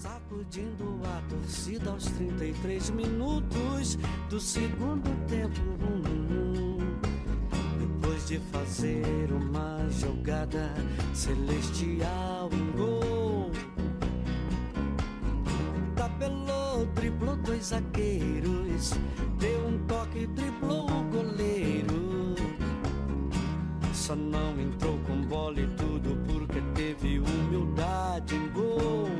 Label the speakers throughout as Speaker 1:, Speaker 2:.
Speaker 1: Sacudindo a torcida aos 33 minutos do segundo tempo. Depois de fazer uma jogada celestial em gol. Tabelou, driblou dois zagueiros. Deu um toque, driblou o goleiro. Só não entrou com bola e tudo porque teve humildade em gol.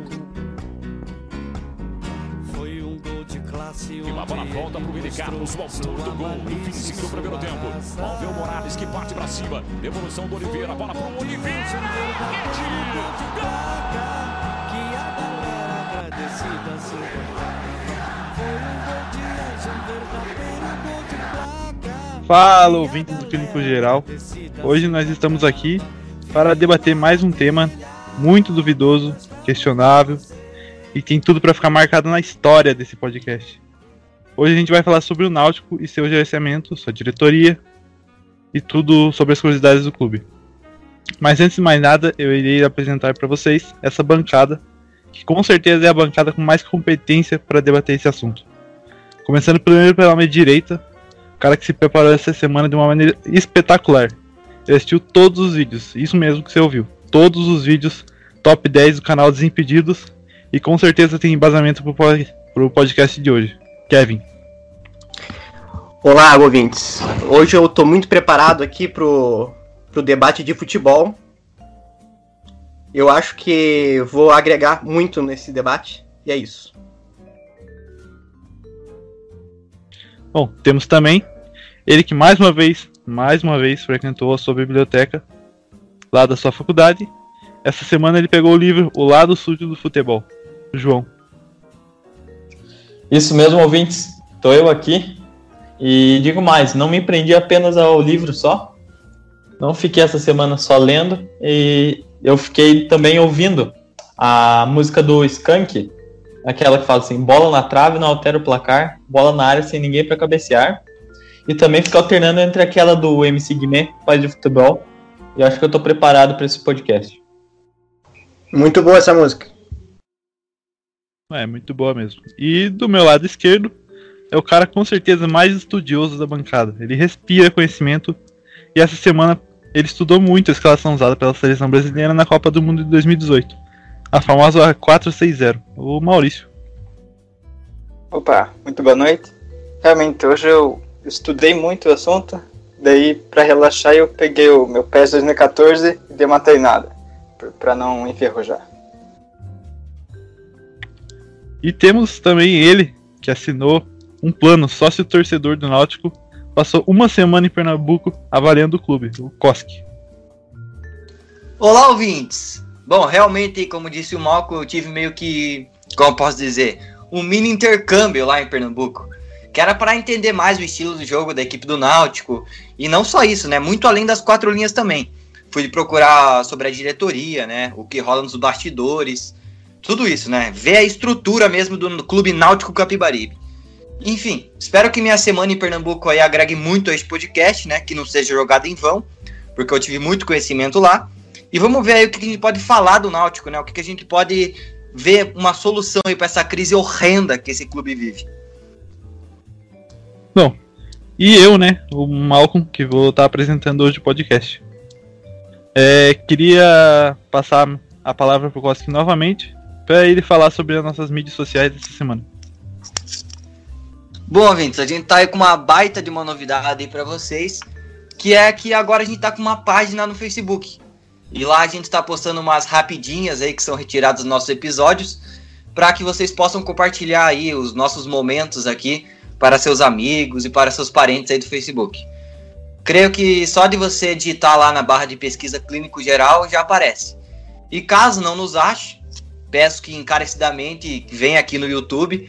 Speaker 2: E uma bola volta
Speaker 1: ele
Speaker 2: pro Willi Carlos, o autor do gol. No fim do primeiro tempo. Alveu Morales que parte pra cima. Devolução do Oliveira. Bola pro Oliveira. Rede.
Speaker 1: Que a galera agradecida se um um.
Speaker 3: Fala, ouvintes do Clínico Geral. Hoje nós estamos aqui para debater mais um tema muito duvidoso, questionável e tem tudo para ficar marcado na história desse podcast. Hoje a gente vai falar sobre o Náutico e seu gerenciamento, sua diretoria e tudo sobre as curiosidades do clube. Mas antes de mais nada, eu irei apresentar para vocês essa bancada, que com certeza é a bancada com mais competência para debater esse assunto. Começando primeiro pela minha direita, o cara que se preparou essa semana de uma maneira espetacular. Ele assistiu todos os vídeos, isso mesmo que você ouviu. Todos os vídeos top 10 do canal Desimpedidos e com certeza tem embasamento po- pro podcast de hoje. Kevin.
Speaker 4: Olá, ouvintes. Hoje eu tô muito preparado aqui pro, pro debate de futebol. Eu acho que vou agregar muito nesse debate. E é isso.
Speaker 3: Bom, temos também ele que mais uma vez, mais uma vez frequentou a sua biblioteca lá da sua faculdade. Essa semana ele pegou o livro O Lado Sujo do Futebol. João.
Speaker 5: Isso mesmo, ouvintes. Tô eu aqui. E digo mais, não me prendi apenas ao livro só. Não fiquei essa semana só lendo. E eu fiquei também ouvindo a música do Skank. Aquela que fala assim, bola na trave, não altera o placar. Bola na área sem ninguém para cabecear. E também fica alternando entre aquela do MC Guimê, pai de futebol. E acho que eu tô preparado para esse podcast.
Speaker 4: Muito boa essa música.
Speaker 3: É, muito boa mesmo. E do meu lado esquerdo é o cara com certeza mais estudioso da bancada. Ele respira conhecimento e essa semana ele estudou muito a escalação usada pela seleção brasileira na Copa do Mundo de 2018. A famosa 4-6-0. O Maurício.
Speaker 6: Opa, muito boa noite. Realmente, hoje eu estudei muito o assunto, daí para relaxar eu peguei o meu PES 2014 e dei uma treinada, para não enferrujar.
Speaker 3: E temos também ele, que assinou um plano sócio torcedor do Náutico, passou uma semana em Pernambuco avaliando o clube, o Koski.
Speaker 7: Olá, ouvintes! Bom, realmente, como disse o Malco, eu tive meio que, como posso dizer, um mini intercâmbio lá em Pernambuco. Que era para entender mais o estilo do jogo da equipe do Náutico. E não só isso, né? Muito além das quatro linhas também. Fui procurar sobre a diretoria, né? O que rola nos bastidores. Tudo isso, né? Ver a estrutura mesmo do Clube Náutico Capibaribe. Enfim, espero que minha semana em Pernambuco aí agregue muito a este podcast, né? Que não seja jogado em vão, porque eu tive muito conhecimento lá. E vamos ver aí o que a gente pode falar do Náutico, né? O que a gente pode ver uma solução aí para essa crise horrenda que esse clube vive.
Speaker 3: Bom, e eu, né, o Malcolm, que vou estar apresentando hoje o podcast. É, queria passar a palavra pro Koski novamente, para ele falar sobre as nossas mídias sociais dessa semana.
Speaker 7: Bom, ouvintes, a gente tá aí com uma baita de uma novidade aí pra vocês, que é que agora a gente tá com uma página no Facebook. E lá a gente tá postando umas rapidinhas aí que são retiradas dos nossos episódios, para que vocês possam compartilhar aí os nossos momentos aqui para seus amigos e para seus parentes aí do Facebook. Creio que só de você digitar lá na barra de pesquisa clínico geral já aparece. E caso não nos ache, peço que encarecidamente venha aqui no YouTube,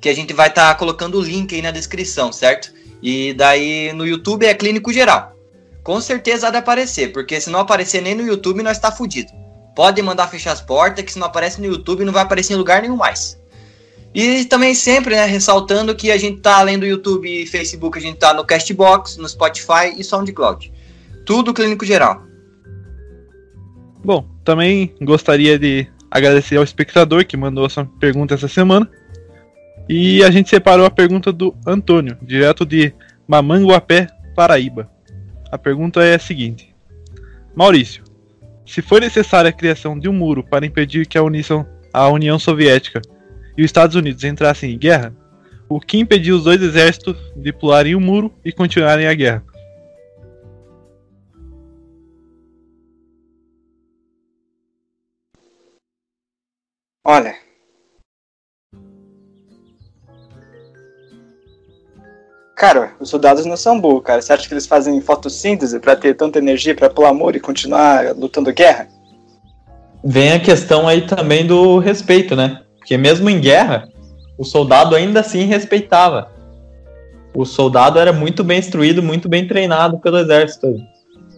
Speaker 7: que a gente vai estar colocando o link aí na descrição, certo? E daí no YouTube é clínico geral. Com certeza há de aparecer, porque se não aparecer nem no YouTube, nós está fudido. Pode mandar fechar as portas, que se não aparece no YouTube, não vai aparecer em lugar nenhum mais. E também sempre, né, ressaltando que a gente tá além do YouTube e Facebook, a gente tá no Castbox, no Spotify e SoundCloud. Tudo clínico geral.
Speaker 3: Bom, também gostaria de agradecer ao espectador que mandou essa pergunta essa semana. E a gente separou a pergunta do Antônio, direto de Mamanguapé, Paraíba. A pergunta é a seguinte: Maurício, se foi necessária a criação de um muro para impedir que a União, a União Soviética e os Estados Unidos entrassem em guerra, o que impediu os dois exércitos de pularem o muro e continuarem a guerra?
Speaker 6: Olha. Cara, os soldados não são burros, cara. Você acha que eles fazem fotossíntese pra ter tanta energia pra pular muro e continuar lutando guerra?
Speaker 5: Vem a questão aí também do respeito, né? Porque mesmo em guerra, o soldado ainda assim respeitava. O soldado era muito bem instruído, muito bem treinado pelo exército.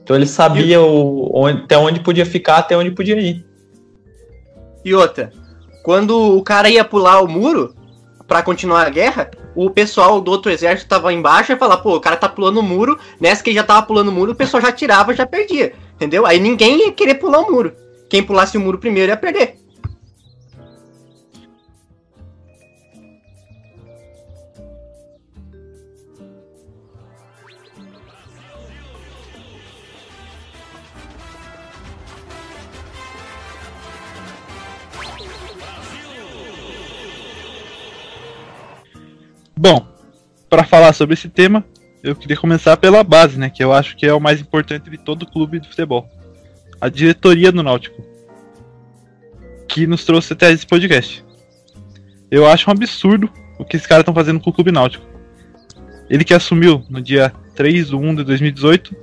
Speaker 5: Então ele sabia o, onde, até onde podia ficar, até onde podia ir.
Speaker 4: E outra, quando o cara ia pular o muro pra continuar a guerra, o pessoal do outro exército tava embaixo e falava, pô, o cara tá pulando o muro, nessa que já tava pulando o muro, o pessoal já tirava, já perdia, entendeu? Aí ninguém ia querer pular o muro. Quem pulasse o muro primeiro ia perder.
Speaker 3: Bom, para falar sobre esse tema, eu queria começar pela base, né, que eu acho que é o mais importante de todo clube de futebol. A diretoria do Náutico, que nos trouxe até esse podcast. Eu acho um absurdo o que esses caras estão fazendo com o Clube Náutico. Ele que assumiu no dia 3 de 1 de 2018,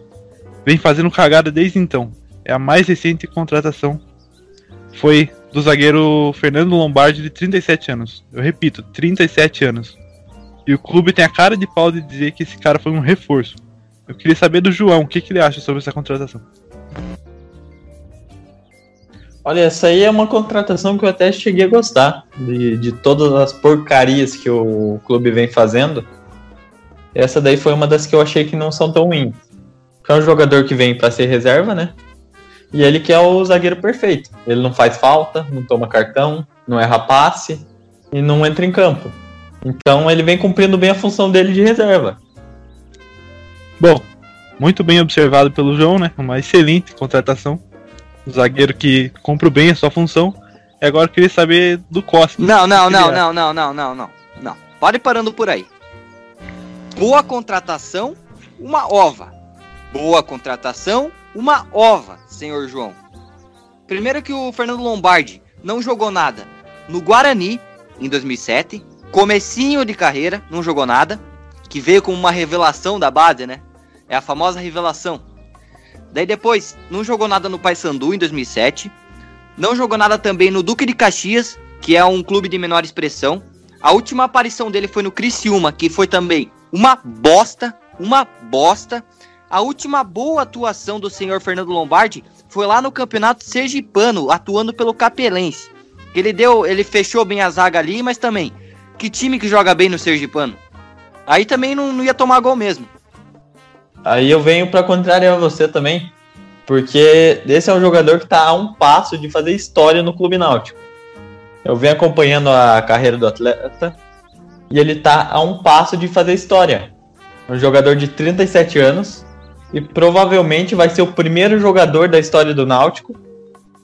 Speaker 3: vem fazendo cagada desde então. É a mais recente contratação. Foi do zagueiro Fernando Lombardi, de 37 anos. Eu repito, 37 anos. E o clube tem a cara de pau de dizer que esse cara foi um reforço. Eu queria saber do João, o que, que ele acha sobre essa contratação.
Speaker 5: Olha, essa aí é uma contratação que eu até cheguei a gostar. De, de todas as porcarias que o clube vem fazendo. Essa daí foi uma das que eu achei que não são tão ruins. Porque é um jogador que vem para ser reserva, né? E ele que é o zagueiro perfeito. Ele não faz falta, não toma cartão, não erra passe e não entra em campo. Então ele vem cumprindo bem a função dele de reserva.
Speaker 3: Bom, muito bem observado pelo João, né? Uma excelente contratação. Um zagueiro que cumpre bem a sua função. E agora eu queria saber do Costa.
Speaker 7: Não, não, não, não, não, não, não, não, não. Pare parando por aí. Boa contratação, uma ova. Boa contratação, uma ova, senhor João. Primeiro que o Fernando Lombardi não jogou nada no Guarani em 2007, comecinho de carreira, não jogou nada, que veio como uma revelação da base, né? É a famosa revelação. Daí depois, não jogou nada no Paysandu em 2007, não jogou nada também no Duque de Caxias, que é um clube de menor expressão. A última aparição dele foi no Criciúma, que foi também uma bosta, uma bosta. A última boa atuação do senhor Fernando Lombardi foi lá no Campeonato Sergipano, atuando pelo Capelense. Ele deu, ele fechou bem a zaga ali, mas também que time que joga bem no Sergipano? Aí também não, não ia tomar gol mesmo.
Speaker 5: Aí eu venho para contrariar você também, porque esse é um jogador que está a um passo de fazer história no Clube Náutico. Eu venho acompanhando a carreira do atleta e ele está a um passo de fazer história. Um jogador de 37 anos e provavelmente vai ser o primeiro jogador da história do Náutico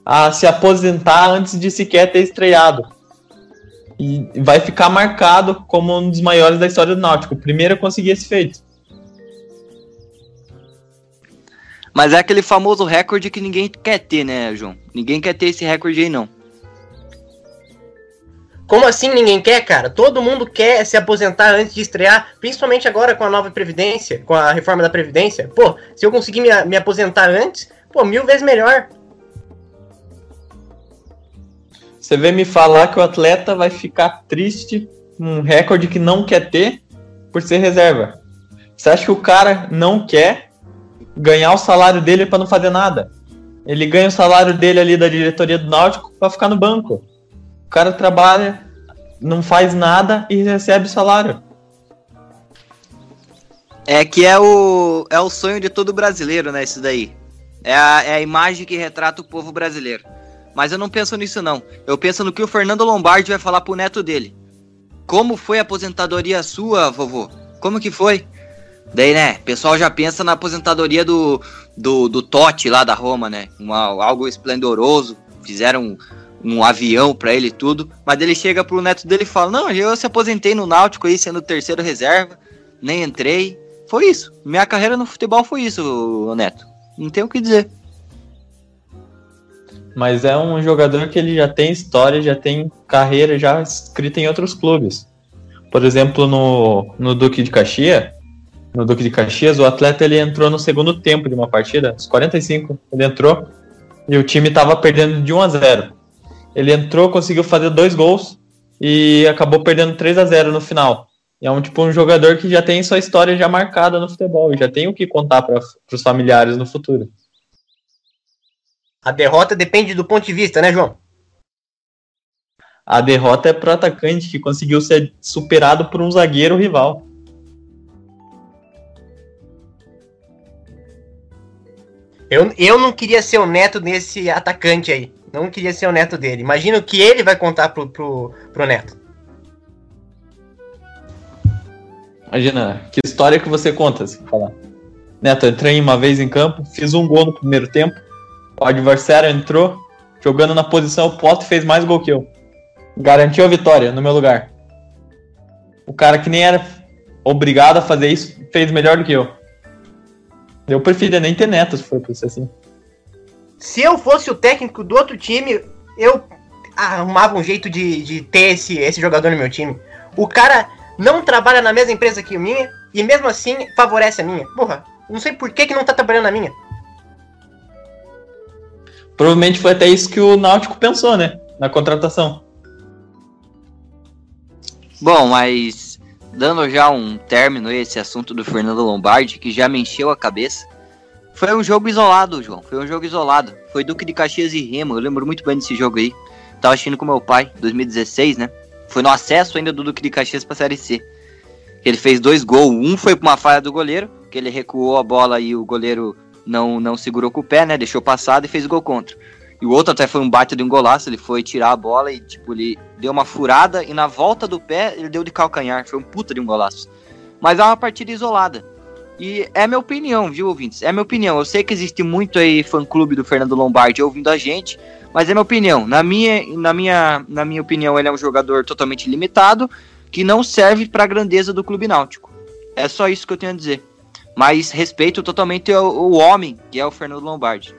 Speaker 5: a se aposentar antes de sequer ter estreado. E vai ficar marcado como um dos maiores da história do Náutico, o primeiro a conseguir esse feito.
Speaker 7: Mas é aquele famoso recorde que ninguém quer ter, né, João? Ninguém quer ter esse recorde aí, não.
Speaker 4: Como assim ninguém quer, cara? Todo mundo quer se aposentar antes de estrear, principalmente agora com a nova Previdência, com a reforma da Previdência. Pô, se eu conseguir me, me aposentar antes, pô, mil vezes melhor.
Speaker 5: Você vem me falar que o atleta vai ficar triste, um recorde que não quer ter, por ser reserva. Você acha que o cara não quer ganhar o salário dele para não fazer nada? Ele ganha o salário dele ali da diretoria do Náutico para ficar no banco. O cara trabalha, não faz nada e recebe o salário.
Speaker 7: É que é o, é o sonho de todo brasileiro, né? Isso daí. É a, é a imagem que retrata o povo brasileiro. Mas eu não penso nisso, não. Eu penso no que o Fernando Lombardi vai falar pro neto dele. Como foi a aposentadoria sua, vovô? Como que foi? Daí, né, pessoal já pensa na aposentadoria do, do, do Totti lá da Roma, né? Uma, algo esplendoroso. Fizeram um, um avião para ele e tudo. Mas ele chega pro neto dele e fala: Não, eu se aposentei no Náutico aí, sendo terceiro reserva. Nem entrei. Foi isso. Minha carreira no futebol foi isso, Neto. Não tem o que dizer.
Speaker 5: Mas é um jogador que ele já tem história, já tem carreira já escrita em outros clubes. Por exemplo, no, no Duque de Caxias, no Duque de Caxias, o atleta ele entrou no segundo tempo de uma partida, os 45, ele entrou e o time estava perdendo de 1 a 0. Ele entrou, conseguiu fazer dois gols e acabou perdendo 3 a 0 no final. É um tipo um jogador que já tem sua história já marcada no futebol e já tem o que contar para os familiares no futuro.
Speaker 4: A derrota depende do ponto de vista, né, João?
Speaker 5: A derrota é pro atacante que conseguiu ser superado por um zagueiro rival.
Speaker 4: Eu, eu não queria ser o neto desse atacante aí. Não queria ser o neto dele. Imagina o que ele vai contar pro, pro, pro neto.
Speaker 5: Imagina, que história que você conta, se falar. Neto, entrei uma vez em campo, fiz um gol no primeiro tempo, o adversário entrou, jogando na posição oposta e fez mais gol que eu. Garantiu a vitória no meu lugar. O cara que nem era obrigado a fazer isso fez melhor do que eu. Eu preferia nem ter neto se for isso assim.
Speaker 4: Se eu fosse o técnico do outro time, eu arrumava um jeito de, de ter esse, esse jogador no meu time. O cara não trabalha na mesma empresa que a minha e mesmo assim favorece a minha. Porra, não sei por que, que não tá trabalhando na minha.
Speaker 5: Provavelmente foi até isso que o Náutico pensou, né? Na contratação.
Speaker 7: Bom, mas dando já um término a esse assunto do Fernando Lombardi, que já me encheu a cabeça. Foi um jogo isolado, João. Foi um jogo isolado. Foi Duque de Caxias e Remo. Eu lembro muito bem desse jogo aí. Tava assistindo com meu pai, 2016, né? Foi no acesso ainda do Duque de Caxias pra Série C. Ele fez dois gols. Um foi pra uma falha do goleiro, que ele recuou a bola e o goleiro não, não segurou com o pé, né? Deixou passado e fez gol contra. E o outro até foi um bate de um golaço, ele foi tirar a bola e, tipo, ele deu uma furada e na volta do pé ele deu de calcanhar. Foi um puta de um golaço. Mas é uma partida isolada. E é minha opinião, viu, ouvintes? É minha opinião. Eu sei que existe muito aí fã-clube do Fernando Lombardi ouvindo a gente, mas é minha opinião. Na minha, na minha, na minha opinião, ele é um jogador totalmente limitado que não serve para a grandeza do clube náutico. É só isso que eu tenho a dizer mas respeito totalmente o, o homem, que é o Fernando Lombardi.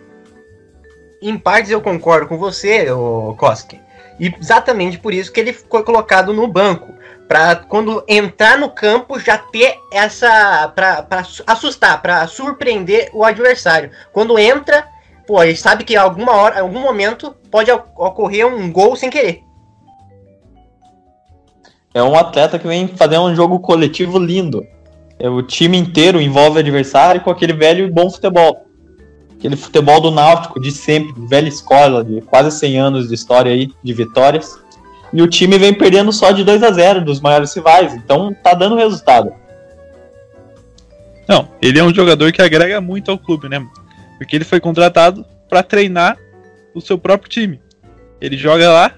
Speaker 4: Em partes eu concordo com você, o Koski. E exatamente por isso que ele foi colocado no banco. Pra quando entrar no campo já ter essa. Pra assustar, pra surpreender o adversário. Quando entra, pô, ele sabe que em alguma hora, em algum momento, pode ocorrer um gol sem querer.
Speaker 5: É um atleta que vem fazer um jogo coletivo lindo. É, o time inteiro envolve o adversário com aquele velho e bom futebol. Aquele futebol do Náutico de sempre, velha escola, de quase 100 anos de história aí, de vitórias. E o time vem perdendo só de 2 a 0 dos maiores rivais, então tá dando resultado.
Speaker 3: Não, ele é um jogador que agrega muito ao clube, né? Porque ele foi contratado para treinar o seu próprio time. Ele joga lá,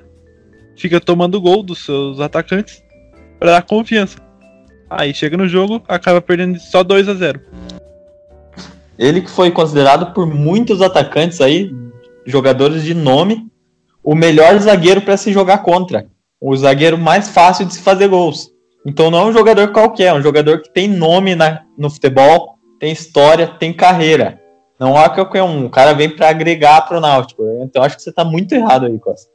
Speaker 3: fica tomando gol dos seus atacantes para dar confiança. Aí chega no jogo, acaba perdendo só 2 a 0
Speaker 5: Ele que foi considerado por muitos atacantes aí, jogadores de nome, o melhor zagueiro para se jogar contra. O zagueiro mais fácil de se fazer gols. Então não é um jogador qualquer, é um jogador que tem nome na, no futebol, tem história, tem carreira. Não é qualquer um. O cara vem para agregar pro Náutico. Então acho que você tá muito errado aí, Costa.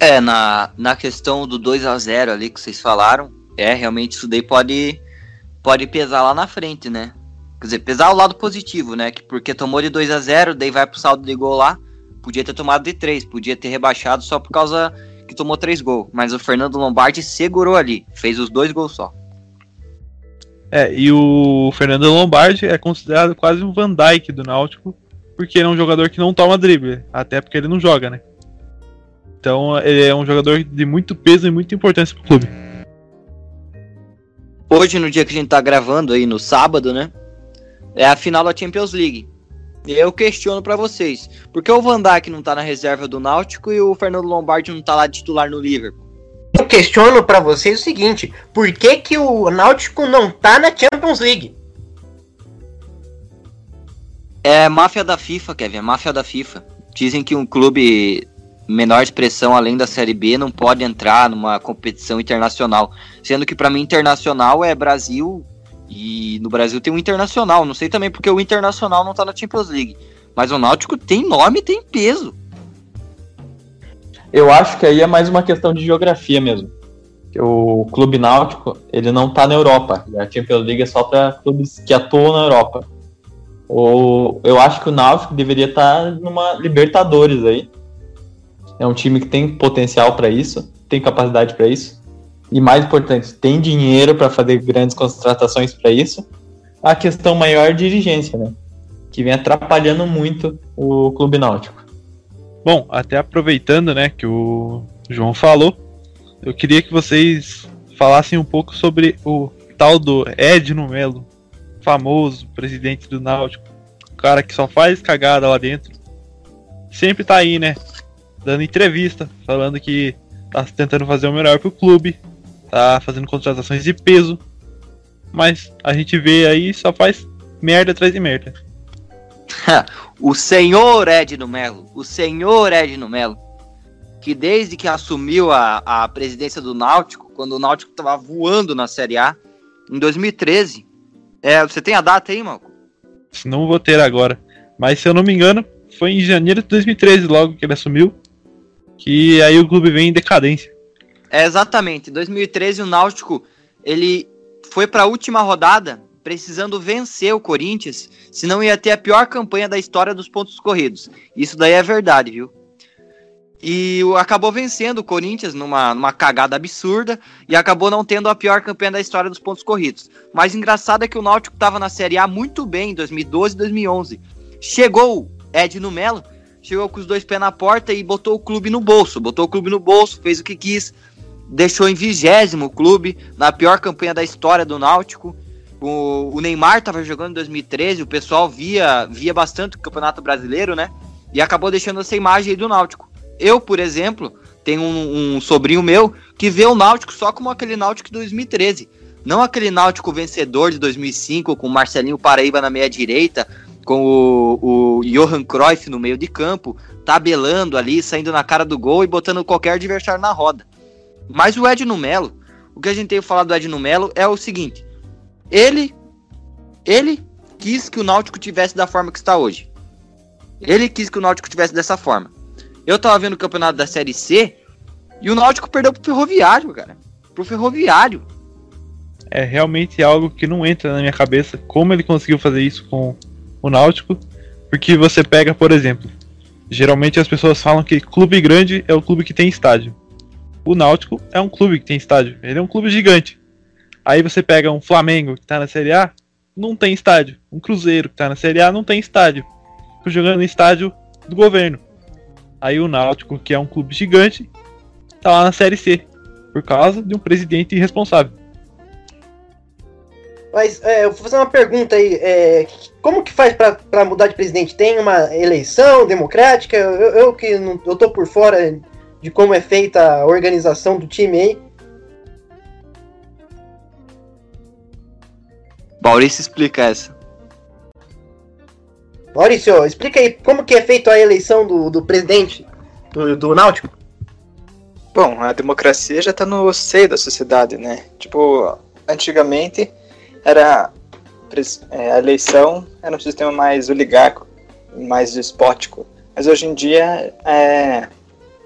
Speaker 7: É, na, na questão do 2 a 0 ali que vocês falaram, é, realmente isso daí pode, pode pesar lá na frente, né? Quer dizer, pesar o lado positivo, né? Que porque tomou de 2 a 0 daí vai pro saldo de gol lá, podia ter tomado de 3, podia ter rebaixado só por causa que tomou 3 gols. Mas o Fernando Lombardi segurou ali, fez os dois gols só.
Speaker 3: É, e o Fernando Lombardi é considerado quase um Van Dyke do Náutico, porque ele é um jogador que não toma drible, até porque ele não joga, né? Então ele é um jogador de muito peso e muita importância pro clube.
Speaker 7: Hoje, no dia que a gente tá gravando aí, no sábado, né? É a final da Champions League. eu questiono pra vocês. Por que o Van Dijk não tá na reserva do Náutico e o Fernando Lombardi não tá lá titular no Liverpool?
Speaker 4: Eu questiono pra vocês o seguinte: por que, que o Náutico não tá na Champions League?
Speaker 7: É máfia da FIFA, Kevin, é máfia da FIFA. Dizem que um clube menor expressão além da Série B não pode entrar numa competição internacional. Sendo que pra mim internacional é Brasil e no Brasil tem um internacional. Não sei também porque o internacional não tá na Champions League. Mas o Náutico tem nome e tem peso.
Speaker 5: Eu acho que aí é mais uma questão de geografia mesmo. O clube náutico, ele não tá na Europa. A Champions League é só para clubes que atuam na Europa. Ou eu acho que o Náutico deveria estar tá numa Libertadores aí. É um time que tem potencial para isso, tem capacidade para isso. E mais importante, tem dinheiro para fazer grandes contratações para isso. A questão maior é dirigência, né? Que vem atrapalhando muito o clube náutico.
Speaker 3: Bom, até aproveitando, né, que o João falou, eu queria que vocês falassem um pouco sobre o tal do Edno Melo, famoso presidente do Náutico, o cara que só faz cagada lá dentro. Sempre tá aí, né, dando entrevista, falando que tá tentando fazer o melhor pro clube, tá fazendo contratações de peso, mas a gente vê aí só faz merda atrás de merda.
Speaker 7: o senhor Edno Melo, o senhor Edno Melo, que desde que assumiu a, a presidência do Náutico, quando o Náutico estava voando na Série A, em 2013. É, você tem a data aí, Malco?
Speaker 3: Não vou ter agora. Mas se eu não me engano, foi em janeiro de 2013 logo que ele assumiu. Que aí o clube vem em decadência.
Speaker 7: É, exatamente. Em 2013 o Náutico ele foi para a última rodada precisando vencer o Corinthians, senão ia ter a pior campanha da história dos pontos corridos. Isso daí é verdade, viu? E acabou vencendo o Corinthians numa, numa cagada absurda e acabou não tendo a pior campanha da história dos pontos corridos. Mas engraçado é que o Náutico estava na Série A muito bem em 2012 e 2011. Chegou Ed no Melo, chegou com os dois pés na porta e botou o clube no bolso. Botou o clube no bolso, fez o que quis, deixou em vigésimo o clube, na pior campanha da história do Náutico. O, o Neymar estava jogando em 2013, o pessoal via, via bastante o Campeonato Brasileiro, né? E acabou deixando essa imagem aí do Náutico. Eu, por exemplo, tenho um, um sobrinho meu que vê o Náutico só como aquele Náutico de 2013. Não aquele Náutico vencedor de 2005, com Marcelinho Paraíba na meia direita, com o, o Johan Cruyff no meio de campo, tabelando ali, saindo na cara do gol e botando qualquer adversário na roda. Mas o Edno Melo, o que a gente tem falado do Edno Melo é o seguinte: ele, ele quis que o Náutico tivesse da forma que está hoje. Ele quis que o Náutico tivesse dessa forma. Eu tava vendo o campeonato da Série C e o Náutico perdeu pro Ferroviário, cara. Pro Ferroviário.
Speaker 3: É realmente algo que não entra na minha cabeça como ele conseguiu fazer isso com o Náutico. Porque você pega, por exemplo, geralmente as pessoas falam que clube grande é o clube que tem estádio. O Náutico é um clube que tem estádio. Ele é um clube gigante. Aí você pega um Flamengo que tá na Série A, não tem estádio. Um Cruzeiro que tá na Série A, não tem estádio. Fico jogando no estádio do governo. Aí o Náutico, que é um clube gigante, tá lá na Série C. Por causa de um presidente irresponsável.
Speaker 4: Mas é, eu vou fazer uma pergunta aí. É, como que faz para mudar de presidente? Tem uma eleição democrática? Eu, eu que não, eu tô por fora de como é feita a organização do time aí.
Speaker 7: Maurício explica essa.
Speaker 4: Maurício, explica aí como que é feita a eleição do, do presidente do, do Náutico.
Speaker 6: Bom, a democracia já está no seio da sociedade, né? Tipo, antigamente era é, a eleição era um sistema mais oligarco, mais despótico. Mas hoje em dia é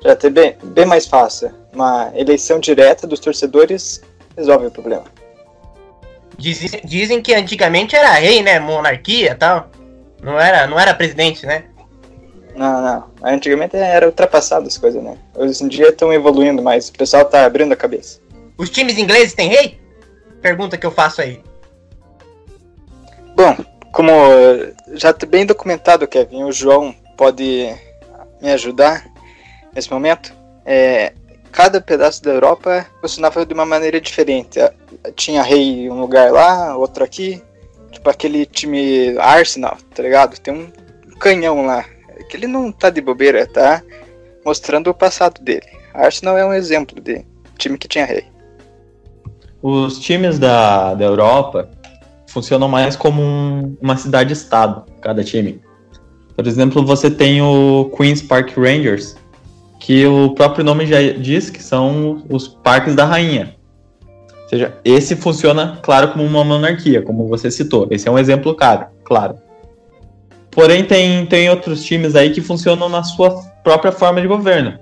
Speaker 6: já é bem, bem mais fácil. Uma eleição direta dos torcedores resolve o problema.
Speaker 4: Dizem, dizem que antigamente era rei, né? Monarquia e tal. Não era, não era presidente, né?
Speaker 6: Não, não. Antigamente era ultrapassado as coisas, né? Hoje em dia estão evoluindo, mas o pessoal tá abrindo a cabeça.
Speaker 4: Os times ingleses têm rei? Pergunta que eu faço aí.
Speaker 6: Bom, como já está bem documentado, Kevin, o João pode me ajudar nesse momento. É, cada pedaço da Europa funcionava de uma maneira diferente. Tinha rei um lugar lá, outro aqui. Tipo aquele time Arsenal, tá ligado? Tem um canhão lá. Que ele não tá de bobeira, tá mostrando o passado dele. Arsenal é um exemplo de time que tinha rei.
Speaker 5: Os times da, da Europa funcionam mais como um- uma cidade-estado, cada time. Por exemplo, você tem o Queen's Park Rangers, que o próprio nome já diz que são os parques da rainha. Ou seja, esse funciona, claro, como uma monarquia, como você citou. Esse é um exemplo claro, claro. Porém, tem, tem outros times aí que funcionam na sua própria forma de governo.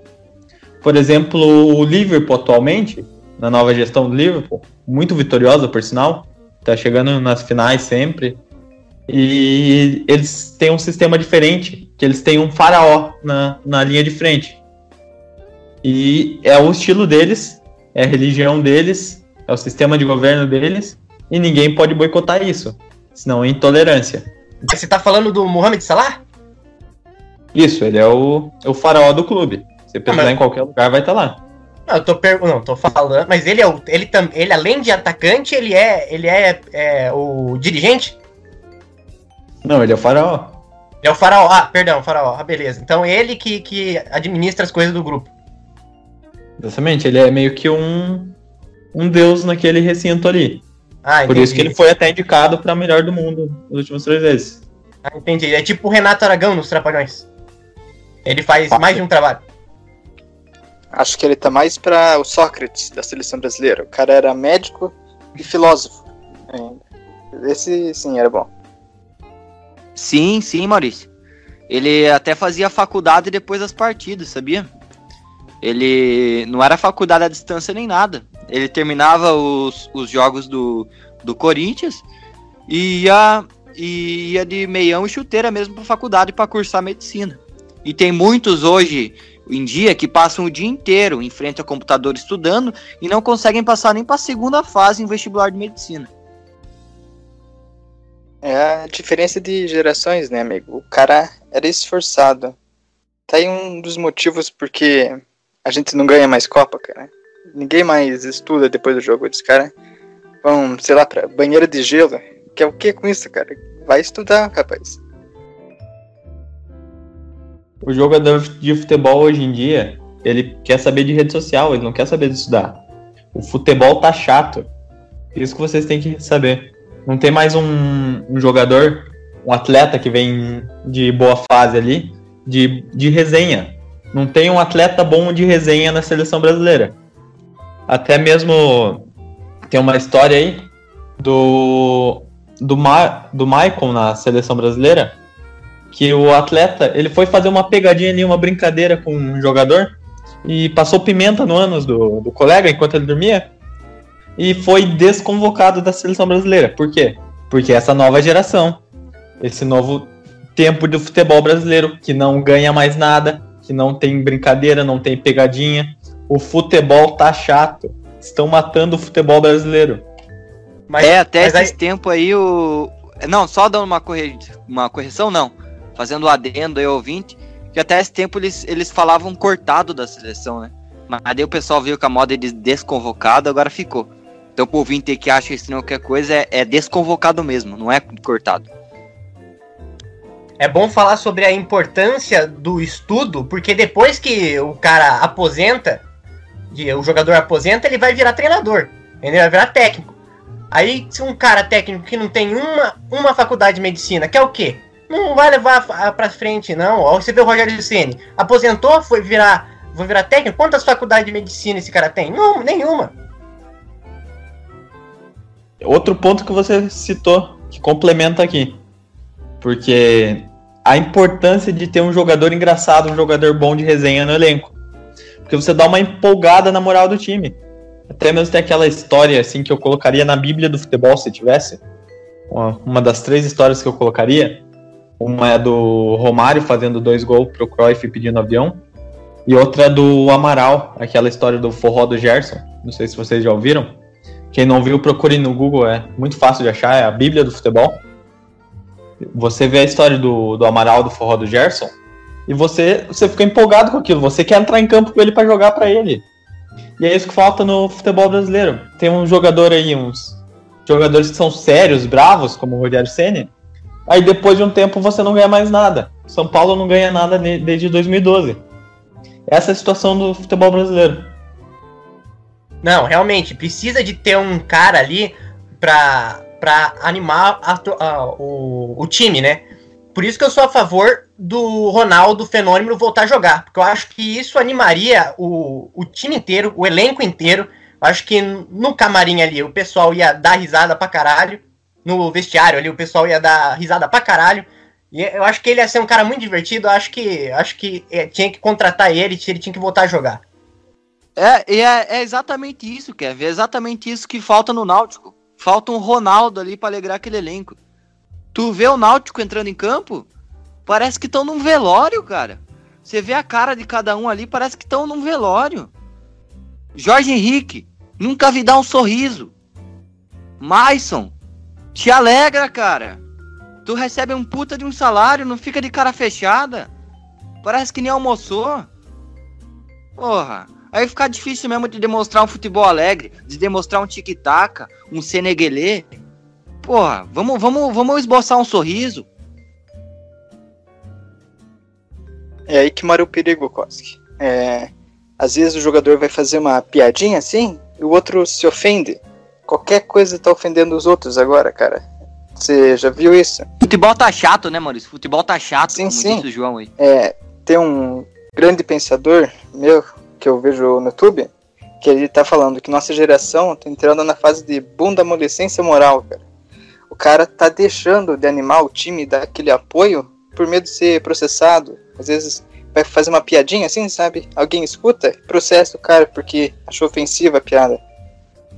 Speaker 5: Por exemplo, o Liverpool atualmente, na nova gestão do Liverpool, muito vitoriosa por sinal, tá chegando nas finais sempre. E eles têm um sistema diferente, que eles têm um faraó na, na linha de frente. E é o estilo deles, é a religião deles, é o sistema de governo deles, e ninguém pode boicotar isso, senão é intolerância.
Speaker 8: Você tá falando do Mohamed Salah?
Speaker 5: Isso, ele é o, é o faraó do clube. Se precisar
Speaker 8: mas-
Speaker 5: em qualquer lugar, vai estar lá.
Speaker 8: Não, eu tô per... não, tô falando, mas ele é o ele tam... ele além de atacante, ele é ele é, é o dirigente?
Speaker 5: Não, ele é o faraó.
Speaker 8: Ele é o faraó. Ah, perdão, faraó. Ah, beleza. Então ele que, que administra as coisas do grupo.
Speaker 5: Exatamente, ele é meio que um, um deus naquele recinto ali.
Speaker 8: Ah,
Speaker 5: Por isso que ele foi até indicado para melhor do mundo nas últimas três vezes.
Speaker 8: Ah, entendi. É tipo o Renato Aragão nos Trapalhões. Ele faz mais de um trabalho.
Speaker 6: Acho que ele tá mais pra o Sócrates da seleção brasileira. O cara era médico e filósofo. ainda. Esse sim era bom.
Speaker 7: Sim, sim, Maurício. Ele até fazia faculdade depois das partidas, sabia? Ele não era faculdade à distância nem nada. Ele terminava os, os jogos do, do Corinthians e ia, e ia de meião e chuteira mesmo pra faculdade para cursar medicina. E tem muitos hoje em dia que passam o dia inteiro em frente ao computador estudando e não conseguem passar nem para a segunda fase em vestibular de medicina.
Speaker 6: É a diferença de gerações, né, amigo? O cara era esforçado. Tá aí um dos motivos porque a gente não ganha mais Copa, cara. Ninguém mais estuda depois do jogo. Os caras vão, sei lá, pra banheira de gelo. Que é o que com isso, cara? Vai estudar, rapaz.
Speaker 5: O jogador de futebol hoje em dia, ele quer saber de rede social, ele não quer saber de estudar. O futebol tá chato. Isso que vocês têm que saber. Não tem mais um, um jogador, um atleta que vem de boa fase ali, de, de resenha. Não tem um atleta bom de resenha na seleção brasileira. Até mesmo tem uma história aí do do, Ma, do Maicon na seleção brasileira, que o atleta ele foi fazer uma pegadinha ali, uma brincadeira com um jogador e passou pimenta no ânus do, do colega enquanto ele dormia e foi desconvocado da seleção brasileira. Por quê? Porque essa nova geração, esse novo tempo do futebol brasileiro que não ganha mais nada, que não tem brincadeira, não tem pegadinha, o futebol tá chato. Estão matando o futebol brasileiro.
Speaker 8: Mas,
Speaker 7: é, até
Speaker 8: mas
Speaker 7: esses
Speaker 8: aí-
Speaker 7: tempos aí o. Não, só dando uma, corre... uma correção, não. Fazendo o adendo aí, ao ouvinte, que até esse tempo eles, eles falavam cortado da seleção, né? Mas daí o pessoal viu que a moda de desconvocado, agora ficou. Então, pro ouvinte que acha estranho qualquer coisa, é, é desconvocado mesmo, não é cortado.
Speaker 8: É bom falar sobre a importância do estudo, porque depois que o cara aposenta, o jogador aposenta, ele vai virar treinador. Ele vai virar técnico. Aí, se um cara técnico que não tem uma, uma faculdade de medicina, que é o quê? Não vai levar a- pra frente, não. Ó, você vê o Rogério Ceni aposentou, foi virar, foi virar técnico. Quantas faculdades de medicina esse cara tem? Não, nenhuma.
Speaker 5: Outro ponto que você citou, que complementa aqui. Porque a importância de ter um jogador engraçado, um jogador bom de resenha no elenco. Porque você dá uma empolgada na moral do time. Até mesmo tem aquela história assim que eu colocaria na Bíblia do futebol se tivesse. Uma, uma das três histórias que eu colocaria. Uma é do Romário fazendo dois gols pro Cruyff pedindo avião. E outra é do Amaral, aquela história do forró do Gerson. Não sei se vocês já ouviram. Quem não viu, procure no Google, é muito fácil de achar, é a Bíblia do futebol. Você vê a história do, do Amaral, do forró do Gerson, e você, você fica empolgado com aquilo, você quer entrar em campo com ele para jogar para ele. E é isso que falta no futebol brasileiro. Tem um jogador aí, uns jogadores que são sérios, bravos, como o Rogério Ceni. Aí depois de um tempo você não ganha mais nada. São Paulo não ganha nada desde 2012. Essa é a situação do futebol brasileiro.
Speaker 8: Não, realmente, precisa de ter um cara ali pra, pra animar a a- o, o time, né? Por isso que eu sou a favor do Ronaldo Fenômeno voltar a jogar. Porque eu acho que isso animaria o, o time inteiro, o elenco inteiro. Eu acho que no camarim ali o pessoal ia dar risada pra caralho. No vestiário ali o pessoal ia dar risada pra caralho. E eu acho que ele ia ser um cara muito divertido. Eu acho que, acho que eh, tinha que contratar ele, ele tinha que voltar a jogar.
Speaker 7: É, é, é exatamente isso, Kevin. É exatamente isso que falta no Náutico. Falta um Ronaldo ali pra alegrar aquele elenco. Tu vê o Náutico entrando em campo, parece que estão num velório, cara. Você vê a cara de cada um ali, parece que estão num velório. Jorge Henrique, nunca vi dar um sorriso. Maison, te alegra, cara. Tu recebe um puta de um salário, não fica de cara fechada. Parece que nem almoçou. Porra, aí fica difícil mesmo de demonstrar um futebol alegre, de demonstrar um tic-tac, um seneguelê. Porra, vamos, vamos, vamos esboçar um sorriso.
Speaker 6: É aí que mora o perigo, Koski. É, às vezes o jogador vai fazer uma piadinha assim e o outro se ofende. Qualquer coisa tá ofendendo os outros agora, cara. Você já viu isso?
Speaker 7: Futebol tá chato, né, Maurício? Futebol tá chato,
Speaker 6: Sim, sim.
Speaker 7: o João aí.
Speaker 6: É, tem um grande pensador meu que eu vejo no YouTube que ele tá falando que nossa geração tá entrando na fase de bunda amolecência moral, cara. O cara tá deixando de animar o time, dar aquele apoio por medo de ser processado. Às vezes vai fazer uma piadinha assim, sabe? Alguém escuta, processa o cara porque achou ofensiva a piada.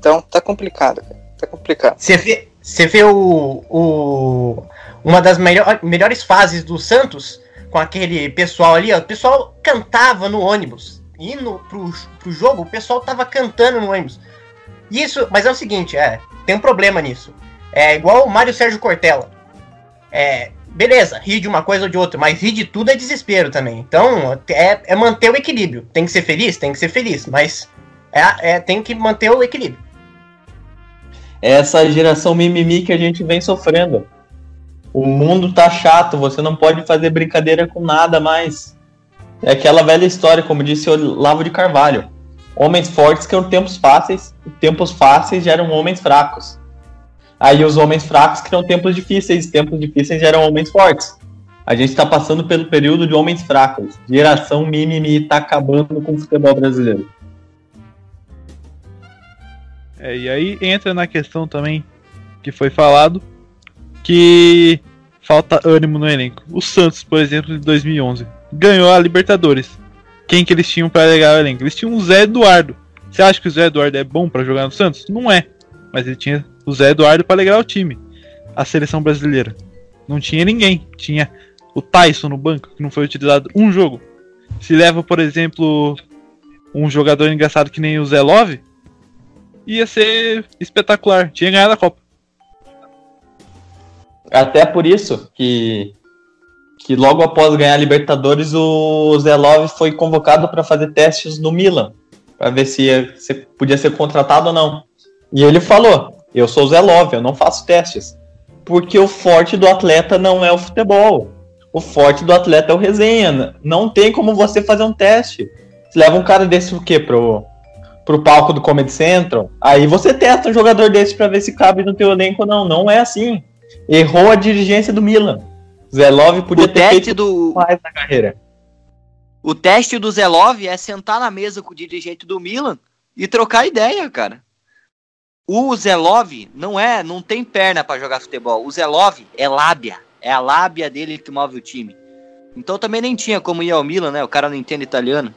Speaker 6: Então tá complicado, cara. Tá complicado.
Speaker 8: Você vê, você vê o, o- uma das melhor, melhores fases do Santos com aquele pessoal ali, ó. O pessoal cantava no ônibus. Indo pro, pro jogo, o pessoal tava cantando no ônibus. Isso, mas é o seguinte, é, tem um problema nisso. É igual o Mário Sérgio Cortella. É, beleza, rir de uma coisa ou de outra, mas rir de tudo é desespero também. Então, é, é manter o equilíbrio. Tem que ser feliz? Tem que ser feliz, mas é, é, tem que manter o equilíbrio.
Speaker 5: Essa geração mimimi que a gente vem sofrendo. O mundo tá chato, você não pode fazer brincadeira com nada mais. É aquela velha história, como disse o Lavo de Carvalho. Homens fortes criam tempos fáceis, tempos fáceis geram homens fracos. Aí os homens fracos criam tempos difíceis, tempos difíceis geram homens fortes. A gente tá passando pelo período de homens fracos. Geração mimimi tá acabando com o futebol brasileiro.
Speaker 3: É, e aí entra na questão também que foi falado que falta ânimo no elenco. O Santos, por exemplo, de 2011, ganhou a Libertadores. Quem que eles tinham para alegar o elenco? Eles tinham o Zé Eduardo. Você acha que o Zé Eduardo é bom para jogar no Santos? Não é. Mas ele tinha o Zé Eduardo para alegrar o time. A seleção brasileira. Não tinha ninguém. Tinha o Tyson no banco, que não foi utilizado um jogo. Se leva, por exemplo, um jogador engraçado que nem o Zé Love, ia ser espetacular. Tinha ganhado a Copa.
Speaker 5: Até por isso que, que logo após ganhar a Libertadores, o Zé Love foi convocado para fazer testes no Milan, para ver se, ia- se podia ser contratado ou não. E ele falou: Eu sou o Zé Love, eu não faço testes. Porque o forte do atleta não é o futebol. O forte do atleta é o resenha. Não tem como você fazer um teste. Você leva um cara desse o quê? Pro, pro palco do Comedy Central? Aí você testa um jogador desse para ver se cabe no teu elenco ou não. Não é assim. Errou a dirigência do Milan. Zé Love podia
Speaker 7: O
Speaker 5: ter
Speaker 7: teste
Speaker 5: feito
Speaker 7: do,
Speaker 5: mais na carreira.
Speaker 7: O teste do Zelov é sentar na mesa com o dirigente do Milan e trocar ideia, cara. O Zelov não é, não tem perna pra jogar futebol. O Zelov é lábia, é a lábia dele que move o time. Então também nem tinha como ir ao Milan, né? O cara não entende italiano.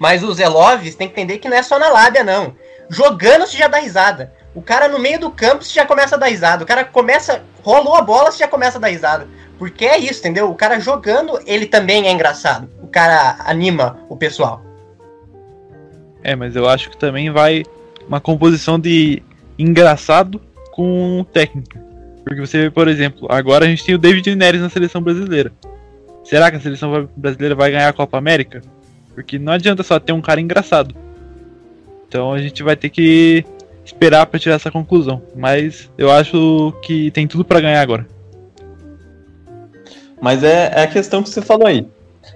Speaker 8: Mas o Zelov, você tem que entender que não é só na lábia, não. Jogando você já dá risada. O cara no meio do campo você já começa a dar risada. O cara começa, rolou a bola, você já começa a dar risada. Porque é isso, entendeu? O cara jogando, ele também é engraçado. O cara anima o pessoal.
Speaker 3: É, mas eu acho que também vai uma composição de engraçado com técnica. Porque você vê, por exemplo, agora a gente tem o David Neres na seleção brasileira. Será que a seleção brasileira vai ganhar a Copa América? Porque não adianta só ter um cara engraçado. Então a gente vai ter que esperar para tirar essa conclusão. Mas eu acho que tem tudo para ganhar agora.
Speaker 5: Mas é, é a questão que você falou aí.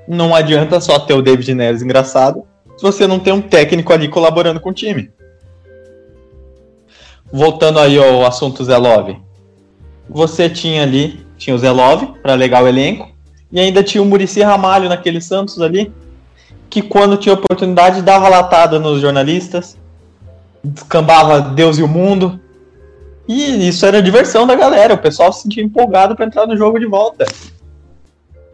Speaker 5: Não adianta só ter o David Neres engraçado se você não tem um técnico ali colaborando com o time. Voltando aí ao assunto Zé Love. Você tinha ali, tinha o Zé Love para legar o elenco, e ainda tinha o Murici Ramalho naquele Santos ali, que quando tinha oportunidade dava latada nos jornalistas, descambava Deus e o mundo. E isso era diversão da galera, o pessoal se sentia empolgado para entrar no jogo de volta.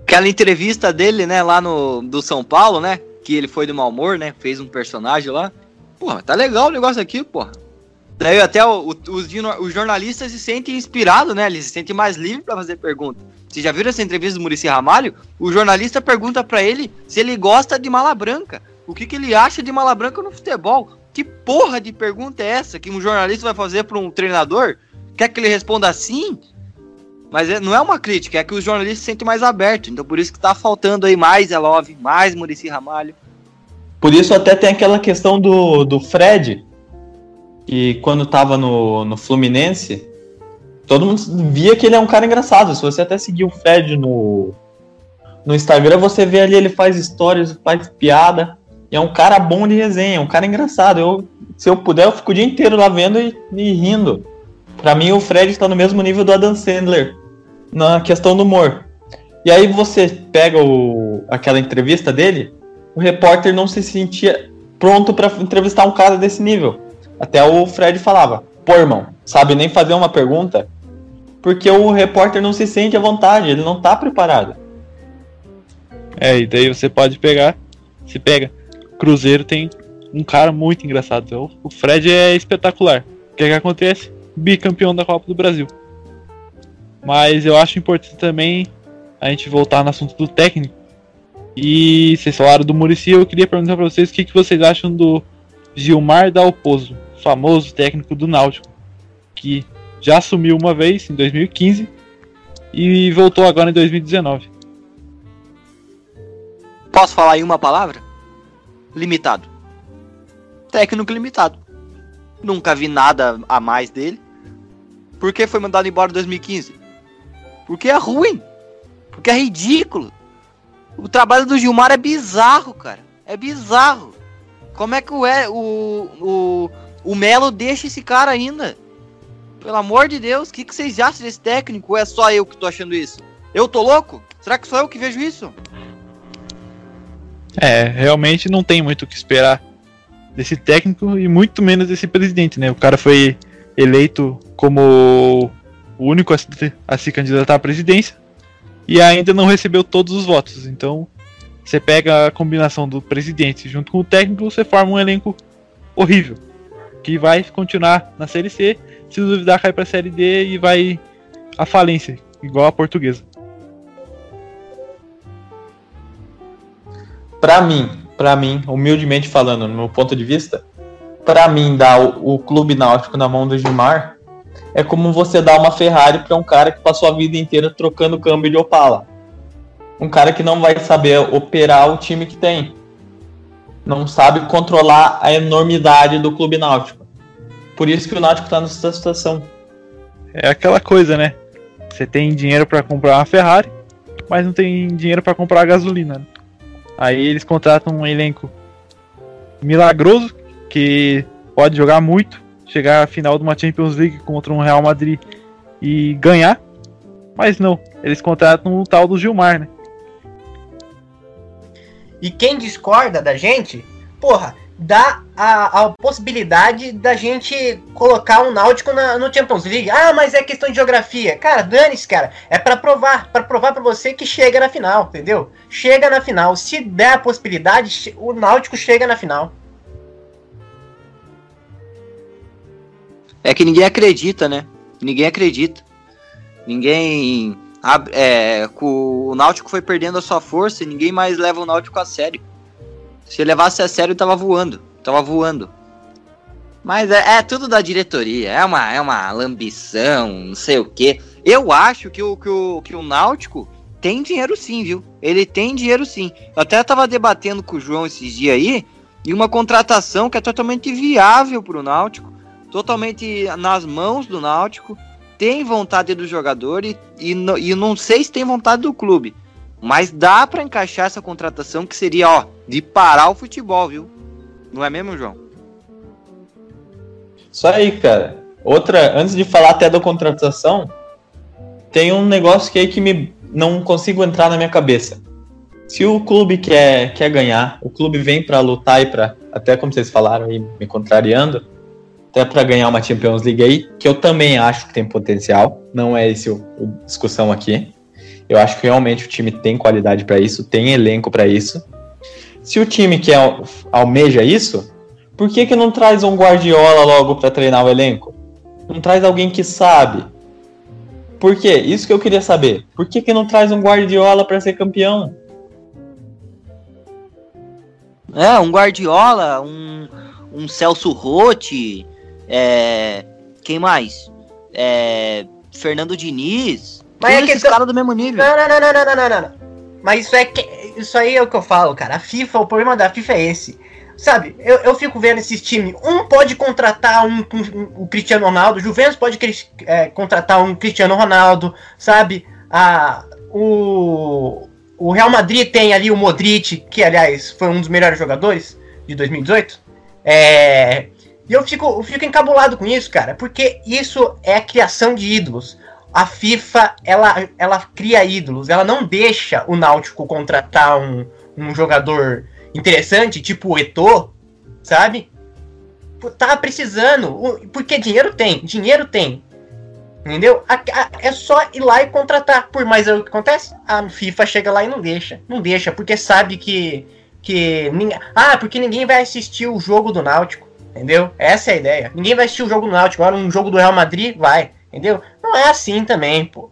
Speaker 7: Aquela entrevista dele, né, lá no do São Paulo, né? Que ele foi do mau humor, né? Fez um personagem lá. Porra, tá legal o negócio aqui, porra. Daí até o, o, os, os, jornalistas se sentem inspirados, né? Eles se sentem mais livres para fazer perguntas. Vocês já viram essa entrevista do Murici Ramalho? O jornalista pergunta para ele se ele gosta de mala branca. O que, que ele acha de mala branca no futebol? Que porra de pergunta é essa que um jornalista vai fazer para um treinador? Quer que ele responda assim? Mas é, não é uma crítica, é que os jornalistas se sentem mais abertos. Então por isso que tá faltando aí mais Elove, mais Murici Ramalho.
Speaker 5: Por isso até tem aquela questão do, do Fred, que quando tava no, no Fluminense, todo mundo via que ele é um cara engraçado. Se você até seguir o Fred no, no Instagram, você vê ali, ele faz histórias, faz piada. É um cara bom de resenha, é um cara engraçado. Eu, se eu puder, eu fico o dia inteiro lá vendo e, e rindo. Para mim, o Fred está no mesmo nível do Adam Sandler na questão do humor. E aí você pega o, aquela entrevista dele, o repórter não se sentia pronto para entrevistar um cara desse nível. Até o Fred falava: pô, irmão, sabe nem fazer uma pergunta? Porque o repórter não se sente à vontade, ele não tá preparado.
Speaker 3: É, e daí você pode pegar, se pega. Cruzeiro tem um cara muito engraçado. Então, o Fred é espetacular. O que, é que acontece? Bicampeão da Copa do Brasil. Mas eu acho importante também a gente voltar no assunto do técnico. E vocês falaram do Murici, eu queria perguntar para vocês o que, que vocês acham do Gilmar Dalpozo, famoso técnico do Náutico, que já assumiu uma vez em 2015 e voltou agora em 2019.
Speaker 7: Posso falar em uma palavra? Limitado. Técnico limitado. Nunca vi nada a mais dele. Por que foi mandado embora em 2015? Porque é ruim. Porque é ridículo. O trabalho do Gilmar é bizarro, cara. É bizarro. Como é que o, o, o, o Melo deixa esse cara ainda? Pelo amor de Deus, o que, que vocês acham desse técnico? Ou é só eu que tô achando isso? Eu tô louco? Será que sou eu que vejo isso?
Speaker 3: É, realmente não tem muito o que esperar desse técnico e muito menos desse presidente, né? O cara foi eleito como o único a se, candidatar à presidência e ainda não recebeu todos os votos. Então, você pega a combinação do presidente junto com o técnico, você forma um elenco horrível que vai continuar na Série C. Se duvidar, cai para a Série D e vai à falência, igual a portuguesa.
Speaker 5: Para mim, para mim, humildemente falando, no meu ponto de vista, para mim dar o, o clube náutico na mão do Gilmar é como você dar uma Ferrari para um cara que passou a vida inteira trocando câmbio de Opala. Um cara que não vai saber operar o time que tem. Não sabe controlar a enormidade do clube náutico. Por isso que o Náutico está nessa situação.
Speaker 3: É aquela coisa, né? Você tem dinheiro para comprar uma Ferrari, mas não tem dinheiro para comprar gasolina. Né? Aí eles contratam um elenco milagroso que pode jogar muito, chegar à final de uma Champions League contra um Real Madrid e ganhar. Mas não, eles contratam o tal do Gilmar, né?
Speaker 8: E quem discorda da gente, porra, dá a, a possibilidade da gente colocar um Náutico na, no Champions League. Ah, mas é questão de geografia. Cara, dane-se, cara. É para provar, para provar para você que chega na final, entendeu? Chega na final. Se der a possibilidade, o Náutico chega na final.
Speaker 7: É que ninguém acredita, né? Ninguém acredita. Ninguém. É, o Náutico foi perdendo a sua força e ninguém mais leva o Náutico a sério. Se levasse a sério, tava voando. Tava voando. Mas é, é, tudo da diretoria. É uma, é uma lambição, não sei o quê. Eu acho que o, que, o, que o Náutico tem dinheiro sim, viu? Ele tem dinheiro sim. Eu até tava debatendo com o João esses dias aí. E uma contratação que é totalmente viável pro Náutico totalmente nas mãos do Náutico, tem vontade do jogador e, e, e não sei se tem vontade do clube. Mas dá pra encaixar essa contratação que seria, ó, de parar o futebol, viu? Não é mesmo, João?
Speaker 5: Isso aí, cara. Outra, antes de falar até da contratação, tem um negócio que aí que me não consigo entrar na minha cabeça. Se o clube quer, quer ganhar, o clube vem pra lutar e pra, até como vocês falaram aí, me contrariando, até pra ganhar uma Champions League aí, que eu também acho que tem potencial, não é esse o, o discussão aqui. Eu acho que realmente o time tem qualidade pra isso, tem elenco pra isso. Se o time quer al- almeja isso, por que, que não traz um Guardiola logo pra treinar o elenco? Não traz alguém que sabe. Por quê? Isso que eu queria saber. Por que, que não traz um Guardiola pra ser campeão?
Speaker 7: É, um Guardiola, um, um Celso Rotti, é, quem mais? É, Fernando Diniz.
Speaker 8: Mas é
Speaker 7: que esses
Speaker 8: tá-
Speaker 7: caras do mesmo nível.
Speaker 8: Não, não, não, não, não, não, não. Mas isso é que, isso aí é o que eu falo, cara. A FIFA, o problema da FIFA é esse. Sabe, eu, eu fico vendo esses times. Um pode contratar um, um, um, Cristiano Ronaldo, o Juventus pode é, contratar um Cristiano Ronaldo, sabe? A, o, o Real Madrid tem ali o Modric, que aliás foi um dos melhores jogadores de 2018. É, e eu fico, eu fico encabulado com isso, cara, porque isso é a criação de ídolos. A FIFA, ela, ela cria ídolos, ela não deixa o Náutico contratar um, um jogador interessante, tipo o Eto'o, sabe? Tava precisando, porque dinheiro tem, dinheiro tem. Entendeu? A- a- é só ir lá e contratar. Por mais é o que acontece, a FIFA chega lá e não deixa. Não deixa, porque sabe que. que ninguém, ah, porque ninguém vai assistir o jogo do Náutico. Entendeu? Essa é a ideia. Ninguém vai assistir o jogo do Náutico. Agora, um jogo do Real Madrid, vai. Entendeu? Não é assim também, pô.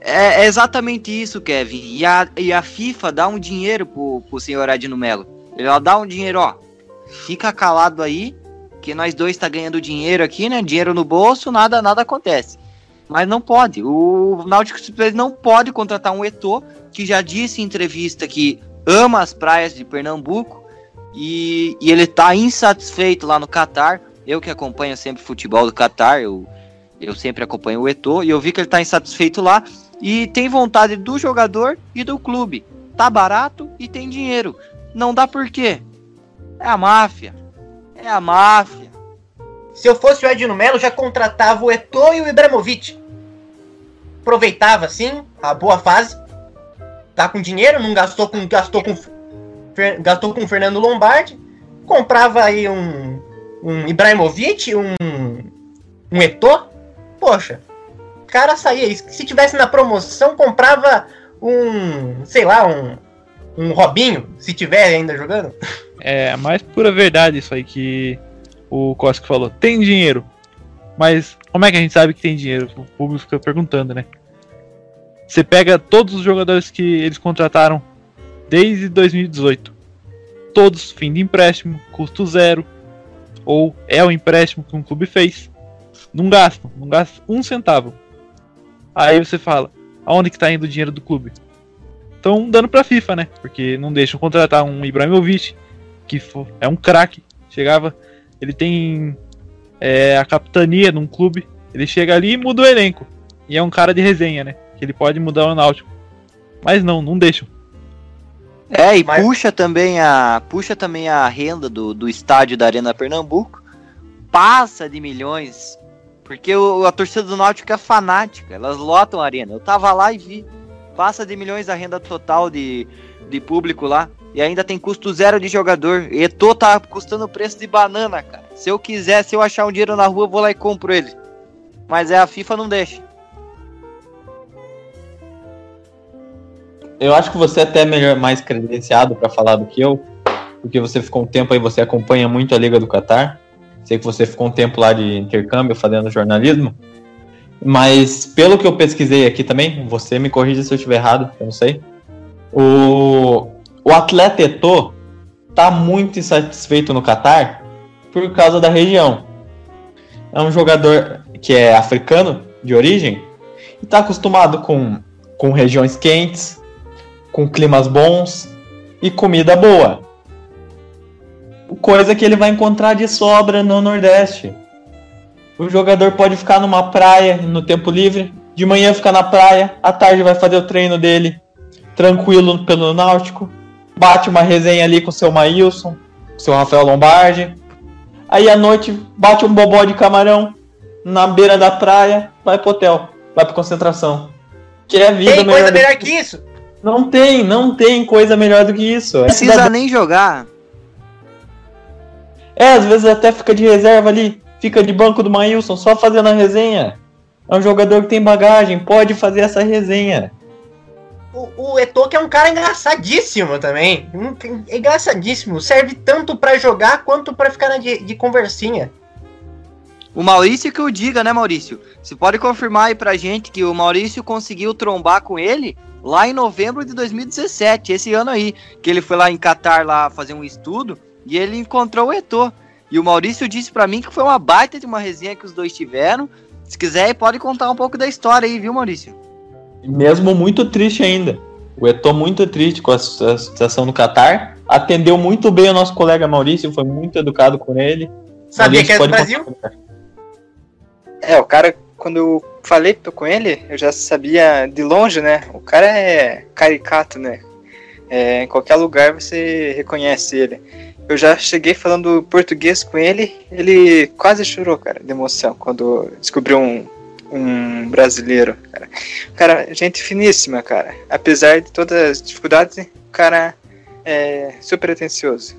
Speaker 7: É, é exatamente isso, Kevin. E a, e a FIFA dá um dinheiro pro, pro senhor Edno Melo. Ela dá um dinheiro, ó. Fica calado aí, que nós dois tá ganhando dinheiro aqui, né? Dinheiro no bolso, nada, nada acontece. Mas não pode. O Náutico não pode contratar um Eto'o, que já disse em entrevista que ama as praias de Pernambuco e, e ele tá insatisfeito lá no Catar. Eu que acompanho sempre futebol do Catar, eu, eu sempre acompanho o Eto'o e eu vi que ele tá insatisfeito lá e tem vontade do jogador e do clube. Tá barato e tem dinheiro. Não dá por quê? É a máfia. É a máfia.
Speaker 8: Se eu fosse o Edno Melo, já contratava o Eto'o e o Ibrahimovic. Aproveitava, assim, a boa fase. Tá com dinheiro, não gastou com gastou com gastou com o Fernando Lombardi. Comprava aí um um Ibrahimovic, um um Eto'o. Poxa, o cara saía. Se tivesse na promoção, comprava um, sei lá, um um Robinho, se tiver ainda jogando.
Speaker 3: É mais pura verdade isso aí que o Koski falou. Tem dinheiro. Mas como é que a gente sabe que tem dinheiro? O público fica perguntando, né? Você pega todos os jogadores que eles contrataram desde 2018. Todos fim de empréstimo, custo zero. Ou é o empréstimo que um clube fez. Não gastam, não gastam um centavo. Aí você fala, aonde que tá indo o dinheiro do clube? Estão dando pra FIFA, né? Porque não deixam contratar um Ibrahimovic, que é um craque. Chegava, ele tem é, a capitania num clube, ele chega ali e muda o elenco. E é um cara de resenha, né? Que ele pode mudar o Náutico. Mas não, não deixam.
Speaker 7: É, e
Speaker 8: Mas-
Speaker 7: puxa também a puxa também a renda do, do estádio da Arena Pernambuco. Passa de milhões. Porque o, a torcida do Náutico é fanática, elas lotam a arena. Eu tava lá e vi. Passa de milhões a renda total de, de público lá. E ainda tem custo zero de jogador. Eto'o tá custando o preço de banana, cara. Se eu quiser, se eu achar um dinheiro na rua, eu vou lá e compro ele. Mas é a FIFA não deixa.
Speaker 5: Eu acho que você é até melhor, mais credenciado pra falar do que eu, porque você ficou um tempo aí, você acompanha muito a Liga do Catar. Sei que você ficou um tempo lá de intercâmbio fazendo jornalismo. Mas pelo que eu pesquisei aqui também, você me corrija se eu estiver errado, eu não sei. O, o atleta Eto'o tá muito insatisfeito no Catar por causa da região. É um jogador que é africano de origem e tá acostumado com, com regiões quentes, com climas bons e comida boa. Coisa que ele vai encontrar de sobra no Nordeste. O jogador pode ficar numa praia no tempo livre, de manhã ficar na praia, à tarde vai fazer o treino dele tranquilo pelo Náutico, bate uma resenha ali com o seu Maílson, com o seu Rafael Lombardi. Aí à noite bate um bobó de camarão na beira da praia, vai pro hotel, vai pra concentração. Que é vida
Speaker 8: Tem coisa
Speaker 5: do
Speaker 8: melhor que isso?
Speaker 5: Não tem, não tem coisa melhor do que isso.
Speaker 7: Não
Speaker 5: É,
Speaker 7: precisa
Speaker 5: cidadão-
Speaker 7: nem jogar.
Speaker 5: é, às vezes até fica de reserva ali, fica de banco do Maílson, só fazendo a resenha. É um jogador que tem bagagem, pode fazer essa resenha.
Speaker 8: O, o Eto'o que é um cara engraçadíssimo também. Um- Engraçadíssimo. Serve tanto pra jogar quanto pra ficar na de, de conversinha.
Speaker 7: O Maurício que o diga, né, Maurício? Você pode confirmar aí pra gente que o Maurício conseguiu trombar com ele lá em novembro de 2017, esse ano aí, que ele foi lá em Catar lá fazer um estudo e ele encontrou o Eto'o. E o Maurício disse pra mim que foi uma baita de uma resenha que os dois tiveram. Se quiser, pode contar um pouco da história aí, viu, Maurício?
Speaker 5: Mesmo muito triste ainda. O Eto'o muito triste com a, situação no Catar. Atendeu muito bem o nosso colega Maurício, foi muito educado com ele.
Speaker 8: Sabia
Speaker 5: Maurício
Speaker 8: que é do Brasil?
Speaker 5: contar.
Speaker 6: É, o cara, quando eu falei com ele, eu já sabia de longe, né? O cara é caricato, né? É, em qualquer lugar você reconhece ele. Eu já cheguei falando português com ele, ele quase chorou, cara, de emoção, quando descobriu um, um brasileiro, cara. Cara, gente finíssima, cara. Apesar de todas as dificuldades, o cara é super atencioso.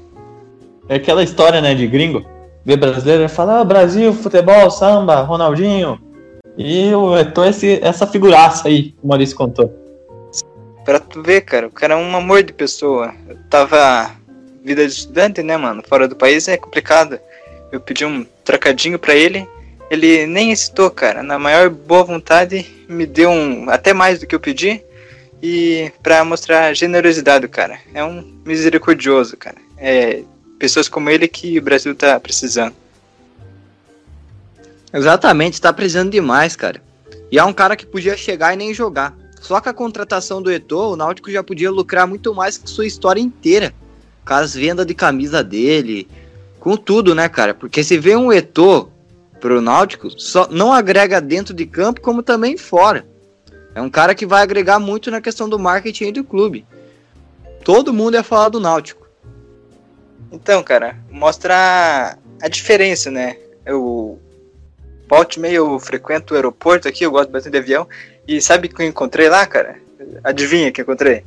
Speaker 5: É aquela história, né, de gringo. Vê brasileiro e fala, ah, Brasil, futebol, samba, Ronaldinho. E o Eto'o é esse, essa figuraça aí, o Maurício contou.
Speaker 6: Pra tu ver, cara, o cara é um amor de pessoa. Eu tava. Vida de estudante, né, mano? Fora do país é complicado. Eu pedi um trocadinho pra ele, ele nem hesitou, cara. Na maior boa vontade, me deu um. até mais do que eu pedi. E pra mostrar generosidade, cara. É um misericordioso, cara. É pessoas como ele que o Brasil tá precisando.
Speaker 7: Exatamente, tá precisando demais, cara. E é um cara que podia chegar e nem jogar. Só com a contratação do Eto'o, o Náutico já podia lucrar muito mais que sua história inteira. Com as vendas de camisa dele, com tudo, né, cara? Porque se vê um Eto'o pro Náutico, só não agrega dentro de campo, como também fora. É um cara que vai agregar muito na questão do marketing do clube. Todo mundo ia falar do Náutico.
Speaker 6: Então, cara, mostra a diferença, né? Eu volte meio eu frequento o aeroporto aqui, eu gosto bastante de avião. E sabe o que eu encontrei lá, cara? Adivinha o que eu encontrei?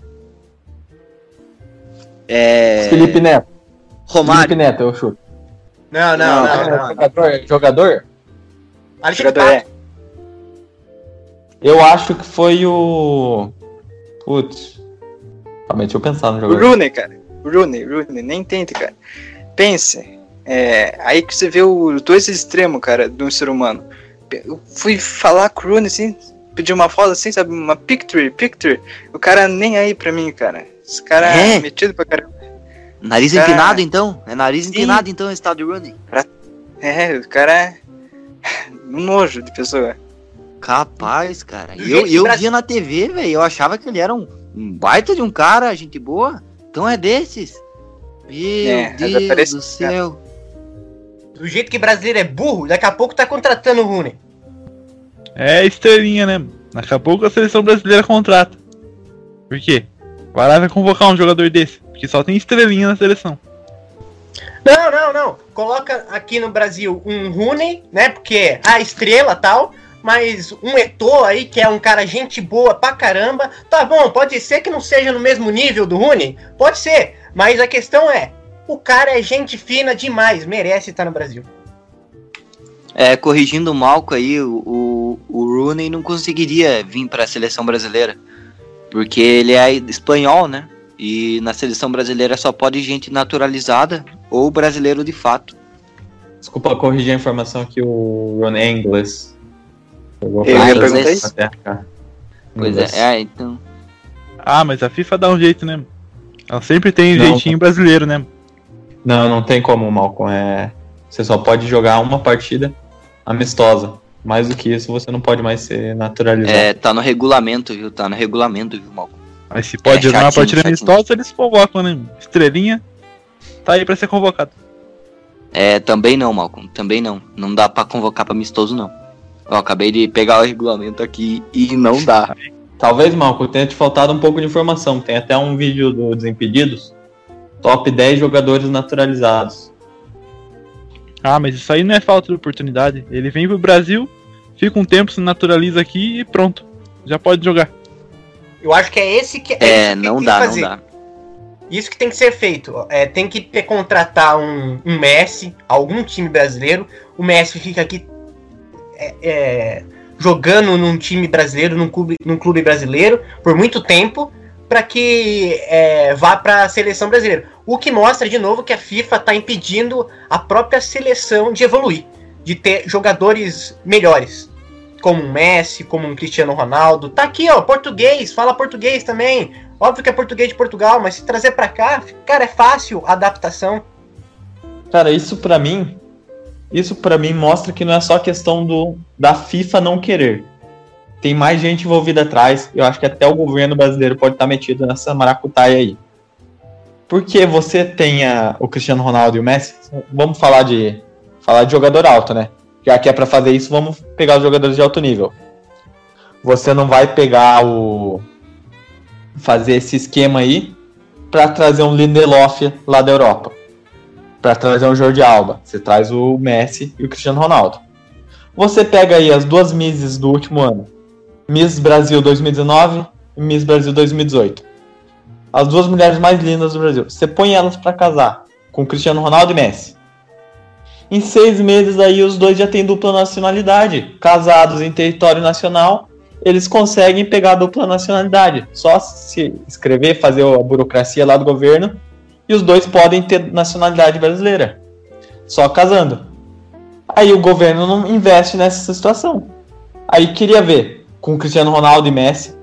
Speaker 7: É.
Speaker 5: Felipe Neto.
Speaker 7: Romário.
Speaker 5: Felipe Neto, eu chuto.
Speaker 8: Não, não, não. não, não.
Speaker 5: Jogador, jogador?
Speaker 8: Alexandre
Speaker 6: Jogador é.
Speaker 5: Eu acho que foi o. Putz. Calma deixa eu pensar no
Speaker 6: O
Speaker 5: jogador.
Speaker 6: Rooney, cara. O Rooney, Rooney, nem tente, cara. Pense. É, aí que você vê os dois extremos, cara, de um ser humano. Eu fui falar com o Rooney, assim, pedir uma foto, assim, sabe? Uma picture, picture. O cara nem aí pra mim, cara. Esse cara
Speaker 7: É?
Speaker 6: metido pra caramba.
Speaker 7: Nariz
Speaker 6: Cara.
Speaker 7: empinado, então? É nariz
Speaker 6: Sim.
Speaker 7: empinado, então, esse tal de Rooney?
Speaker 6: É, o cara é um nojo de pessoa.
Speaker 7: Capaz, cara. E eu, eu via na TV, velho. Eu achava que ele era um, um baita de um cara, gente boa. Então é desses. Meu
Speaker 6: É,
Speaker 7: Deus do céu.
Speaker 8: Do jeito que brasileiro é burro, daqui a pouco tá contratando o Rooney.
Speaker 3: É estrelinha, né? Daqui a pouco a seleção brasileira contrata. Por quê? Lá vai convocar um jogador desse. Porque só tem estrelinha na seleção.
Speaker 8: Não, não, não. Coloca aqui no Brasil um Rooney, né? Porque a estrela tal. Mas um Eto'o aí, que é um cara gente boa pra caramba. Tá bom, pode ser que não seja no mesmo nível do Rooney. Pode ser. Mas a questão é, o cara é gente fina demais. Merece estar no Brasil.
Speaker 7: É, corrigindo o Malco aí, o, o, o Rooney não conseguiria vir pra seleção brasileira. Porque ele é espanhol, né? E na seleção brasileira só pode gente naturalizada ou brasileiro de fato.
Speaker 5: Desculpa corrigir a informação que o Ron é inglês.
Speaker 6: Eu
Speaker 7: ia
Speaker 5: Inglaterra,
Speaker 7: perguntar isso.
Speaker 5: cara.
Speaker 7: Pois
Speaker 5: Inglês.
Speaker 7: é, é, então.
Speaker 3: Ah, mas a FIFA dá um jeito, né? Ela sempre tem um
Speaker 5: Não.
Speaker 3: jeitinho brasileiro, né?
Speaker 5: Não, não tem como, Malcolm. É... Você só pode jogar uma partida amistosa. Mais do que isso, você não pode mais ser naturalizado.
Speaker 7: É, tá no regulamento, viu? Tá no regulamento, viu, Malco?
Speaker 3: Mas se pode
Speaker 7: É,
Speaker 3: jogar uma
Speaker 7: chatinho,
Speaker 3: partida
Speaker 7: chatinho.
Speaker 3: amistosa, eles convocam, né? Estrelinha tá aí pra ser convocado.
Speaker 7: É, também não, Malcolm. Também não. Não dá pra convocar pra amistoso, não. Eu acabei de pegar o regulamento aqui e não dá.
Speaker 5: Talvez, Malco, tenha te faltado um pouco de informação. Tem até um vídeo do Desimpedidos. Top 10 jogadores naturalizados.
Speaker 3: Ah, mas isso aí não é falta de oportunidade. Ele vem pro Brasil, fica um tempo, se naturaliza aqui e pronto. Já pode jogar.
Speaker 8: Eu acho que é esse que
Speaker 7: É,
Speaker 8: isso que
Speaker 7: não
Speaker 8: tem
Speaker 7: dá,
Speaker 8: que
Speaker 7: não dá.
Speaker 8: Isso que tem que ser feito. É, tem que ter, contratar um, um Messi, algum time brasileiro. O Messi fica aqui é, é, jogando num time brasileiro, num clube, num clube brasileiro, por muito tempo, para que é, vá para a seleção brasileira. O que mostra de novo que a FIFA está impedindo a própria seleção de evoluir, de ter jogadores melhores. Como um Messi, como um Cristiano Ronaldo. Tá aqui, ó, português, fala português também. Óbvio que é português de Portugal, mas se trazer pra cá, cara, é fácil a adaptação.
Speaker 5: Cara, isso pra mim, isso para mim mostra que não é só questão do da FIFA não querer. Tem mais gente envolvida atrás. Eu acho que até o governo brasileiro pode estar metido nessa maracutaia aí. Porque você tem a- o Cristiano Ronaldo e o Messi, vamos falar de falar de jogador alto, né? Já que é pra fazer isso, vamos pegar os jogadores de alto nível. Você não vai pegar o fazer esse esquema aí pra trazer um Lindelof lá da Europa para trazer um Jordi Alba. Você traz o Messi e o Cristiano Ronaldo. Você pega aí as duas Misses do último ano. Miss Brasil 2019 e Miss Brasil 2018. As duas mulheres mais lindas do Brasil. Você põe elas para casar com Cristiano Ronaldo e Messi. Em seis meses aí os dois já têm dupla nacionalidade. Casados em território nacional, eles conseguem pegar a dupla nacionalidade. Só se escrever, fazer a burocracia lá do governo e os dois podem ter nacionalidade brasileira. Só casando. Aí o governo não investe nessa situação. Aí queria ver, com Cristiano Ronaldo e Messi,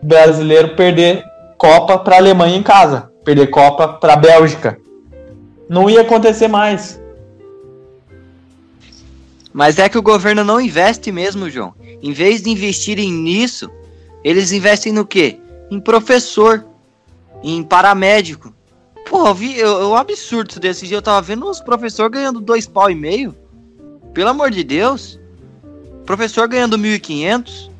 Speaker 5: brasileiro perder Copa para Alemanha em casa, perder Copa para Bélgica. Não ia acontecer mais.
Speaker 7: Mas é que o governo não investe mesmo, João. Em vez de investirem nisso, eles investem no quê? Em professor, em paramédico. Pô, eu vi, eu, eu- absurdo desse dia. Eu tava vendo os professores ganhando dois pau e meio. Pelo amor de Deus. Professor ganhando 1.500.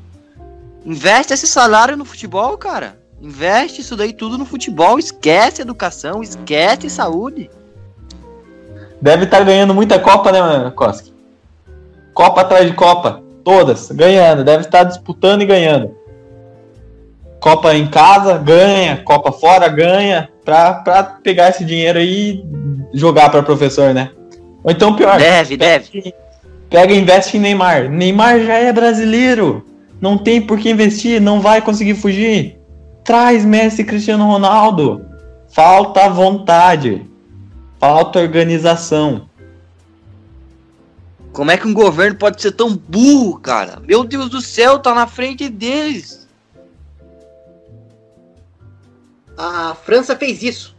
Speaker 7: Investe esse salário no futebol, cara. Investe isso daí tudo no futebol. Esquece educação, esquece saúde.
Speaker 5: Deve estar ganhando muita Copa, né, Koski? Copa atrás de Copa. Todas, ganhando. Deve estar disputando e ganhando. Copa em casa, ganha. Copa fora, ganha. Pra, pra pegar esse dinheiro aí e jogar pra professor, né? Ou então pior.
Speaker 7: Deve, deve.
Speaker 5: Pega e investe em Neymar. Neymar já é brasileiro. Não tem por que investir, não vai conseguir fugir. Traz Messi e Cristiano Ronaldo. Falta vontade. Falta organização.
Speaker 7: Como é que um governo pode ser tão burro, cara? Meu Deus do céu, tá na frente deles.
Speaker 4: A França fez isso.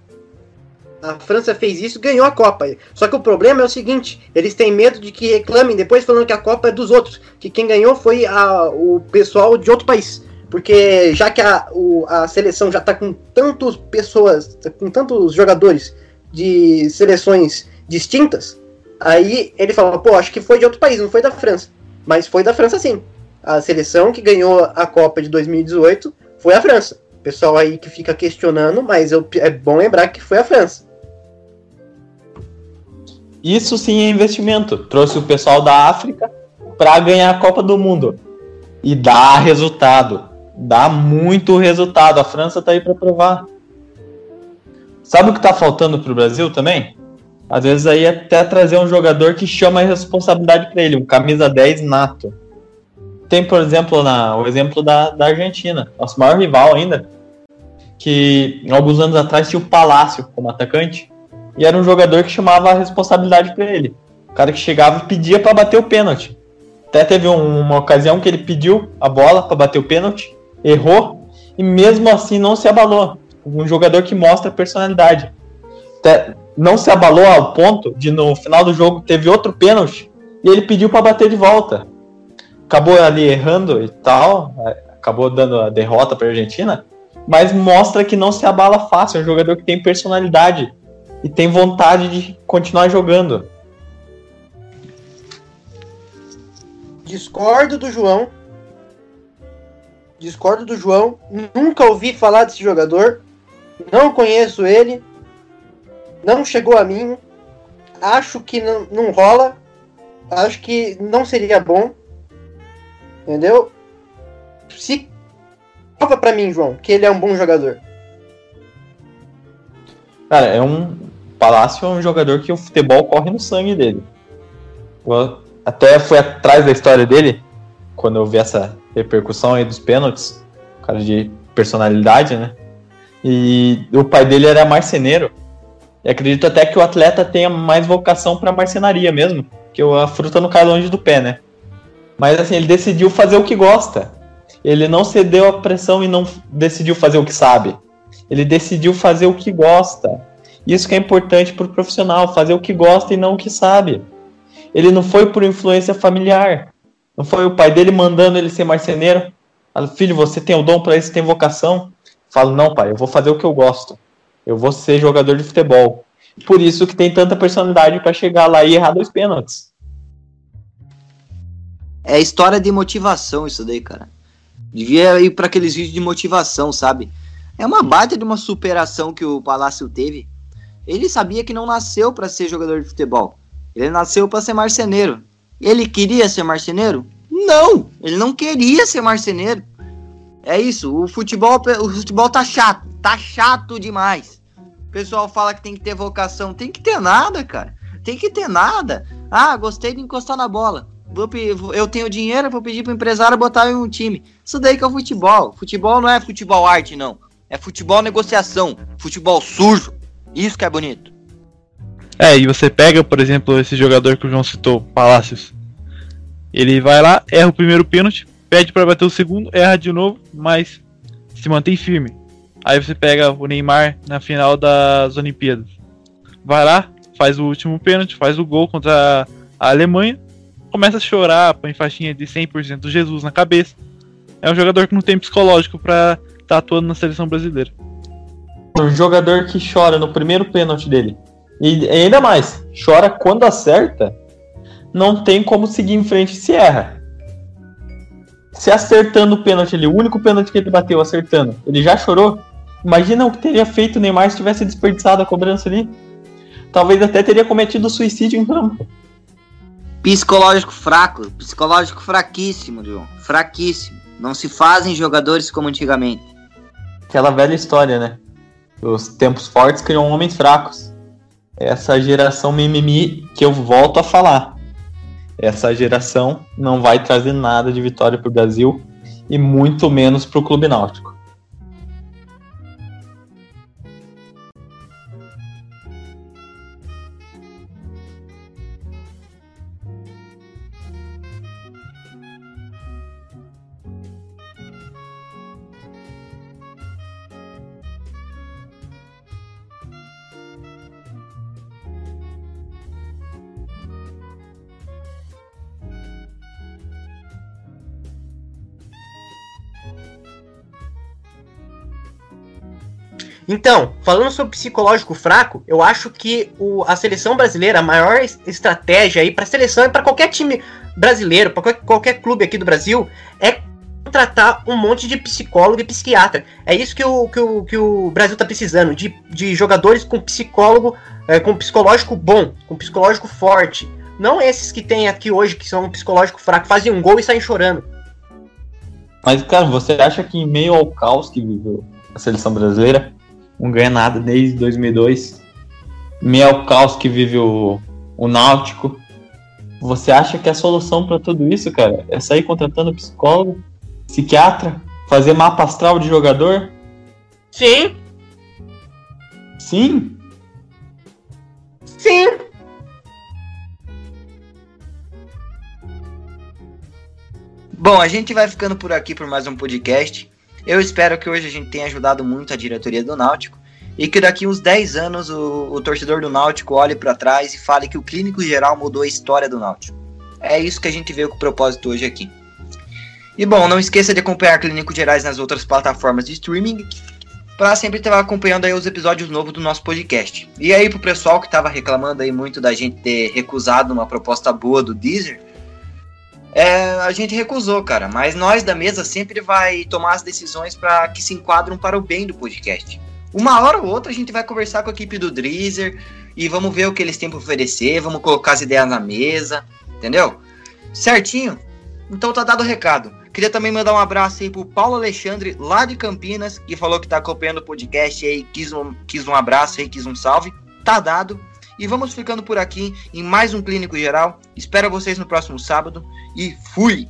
Speaker 4: A França fez isso ganhou a Copa. Só que o problema é o seguinte: eles têm medo de que reclamem depois falando que a Copa é dos outros. Que quem ganhou foi a- o pessoal de outro país. Porque já que a, o- a seleção já tá com tantas pessoas, com tantos jogadores de seleções distintas, aí ele fala, pô, acho que foi de outro país, não foi da França. Mas foi da França sim. A seleção que ganhou a Copa de 2018 foi a França. Pessoal aí que fica questionando, mas eu- é bom lembrar que foi a França.
Speaker 5: Isso sim é investimento. Trouxe o pessoal da África para ganhar a Copa do Mundo. E dá resultado. Dá muito resultado. A França tá aí para provar. Sabe o que tá faltando pro Brasil também? Às vezes aí até trazer um jogador que chama a responsabilidade para ele, um camisa 10 nato. Tem, por exemplo, na, o exemplo da, da Argentina, nosso maior rival ainda, que alguns anos atrás tinha o Palácio como atacante, e era um jogador que chamava a responsabilidade para ele. O cara que chegava e pedia para bater o pênalti. Até teve um- uma ocasião que ele pediu a bola para bater o pênalti, errou, e mesmo assim não se abalou. Um jogador que mostra personalidade. Até não se abalou ao ponto de no final do jogo teve outro pênalti e ele pediu para bater de volta. Acabou ali errando e tal, acabou dando a derrota para a Argentina, mas mostra que não se abala fácil. É um jogador que tem personalidade e tem vontade de continuar jogando.
Speaker 8: Discordo do João. Discordo do João. Nunca ouvi falar desse jogador. Não conheço ele. Não chegou a mim. Acho que não, não rola. Acho que não seria bom. Entendeu? Se prova para mim, João, que ele é um bom jogador.
Speaker 5: Cara, é um, Palácio é um jogador que o futebol corre no sangue dele. Eu até fui atrás da história dele, quando eu vi essa repercussão aí dos pênaltis, cara de personalidade, né? E o pai dele era marceneiro. E acredito até que o atleta tenha mais vocação para marcenaria mesmo, que a fruta não cai longe do pé, né? Mas assim, ele decidiu fazer o que gosta. Ele não cedeu à pressão e não decidiu fazer o que sabe. Ele decidiu fazer o que gosta. Isso que é importante para o profissional, fazer o que gosta e não o que sabe. Ele não foi por influência familiar. Não foi o pai dele mandando ele ser marceneiro. Fala, filho, você tem o dom para isso, tem vocação. Falo, não, pai, eu vou fazer o que eu gosto. Eu vou ser jogador de futebol. Por isso que tem tanta personalidade para chegar lá e errar dois pênaltis.
Speaker 7: É história de motivação isso daí, cara. Devia ir para aqueles vídeos de motivação, sabe? É uma baita de uma superação que o Palácio teve. Ele sabia que não nasceu para ser jogador de futebol. Ele nasceu para ser marceneiro. Ele queria ser marceneiro? Não, ele não queria ser marceneiro. É isso, o futebol, o futebol tá chato, tá chato demais. O pessoal fala que tem que ter vocação, tem que ter nada, cara. Tem que ter nada. Ah, gostei de encostar na bola. Eu tenho dinheiro, vou pedir pro empresário botar em um time. Isso daí que é o futebol. Futebol não é futebol arte, não. É futebol negociação, futebol sujo. Isso que é bonito.
Speaker 3: É, e você pega, por exemplo, esse jogador que o João citou, Palácios. Ele vai lá, erra o primeiro pênalti, pede para bater o segundo, erra de novo, mas se mantém firme. Aí você pega o Neymar na final das Olimpíadas. Vai lá, faz o último pênalti, faz o gol contra a Alemanha, começa a chorar, põe faixinha de 100% do Jesus na cabeça. É um jogador que não tem psicológico para tá atuando na seleção brasileira.
Speaker 5: Um jogador que chora no primeiro pênalti dele. E ainda mais, chora quando acerta, não tem como seguir em frente se erra. Se acertando o pênalti ali, o único pênalti que ele bateu acertando, ele já chorou. Imagina o que teria feito o Neymar se tivesse desperdiçado a cobrança ali. Talvez até teria cometido suicídio em campo.
Speaker 7: Psicológico fraco, psicológico fraquíssimo, João. Fraquíssimo. Não se fazem jogadores como antigamente
Speaker 5: aquela velha história, né? Os tempos fortes criam homens fracos. Essa geração mimimi que eu volto a falar. Essa geração não vai trazer nada de vitória para o Brasil e muito menos para o Clube Náutico.
Speaker 8: Então, falando sobre psicológico fraco, eu acho que o, a seleção brasileira, a maior estratégia aí para seleção e para qualquer time brasileiro, para qualquer, qualquer clube aqui do Brasil, é contratar um monte de psicólogo e psiquiatra. É isso que o, que o, que o Brasil está precisando, de, de jogadores com psicólogo, é, com psicológico bom, com psicológico forte. Não esses que tem aqui hoje, que são um psicológico fraco, fazem um gol e saem chorando.
Speaker 5: Mas, cara, você acha que em meio ao caos que viveu a seleção brasileira, não ganha nada desde 2002. Meio ao caos que vive o, o Náutico. Você acha que a solução para tudo isso, cara, é sair contratando psicólogo, psiquiatra, fazer mapa astral de jogador?
Speaker 8: Sim.
Speaker 5: Sim?
Speaker 8: Sim.
Speaker 7: Bom, a gente vai ficando por aqui por mais um podcast. Eu espero que hoje a gente tenha ajudado muito a diretoria do Náutico e que daqui uns 10 anos o, o torcedor do Náutico olhe para trás e fale que o clínico geral mudou a história do Náutico. É isso que a gente veio com o propósito hoje aqui. E bom, não esqueça de acompanhar Clínico Gerais nas outras plataformas de streaming para sempre estar acompanhando aí os episódios novos do nosso podcast. E aí pro pessoal que estava reclamando aí muito da gente ter recusado uma proposta boa do Deezer, é, a gente recusou, cara. Mas nós da mesa sempre vai tomar as decisões para que se enquadram para o bem do podcast. Uma hora ou outra a gente vai conversar com a equipe do Drizzer e vamos ver o que eles têm para oferecer, vamos colocar as ideias na mesa, entendeu? Certinho? Então tá dado o recado. Queria também mandar um abraço aí pro Paulo Alexandre, lá de Campinas, que falou que tá acompanhando o podcast aí, quis um, quis um abraço aí, quis um salve. Tá dado. E vamos ficando por aqui em mais um Clínico Geral. Espero vocês no próximo sábado e fui!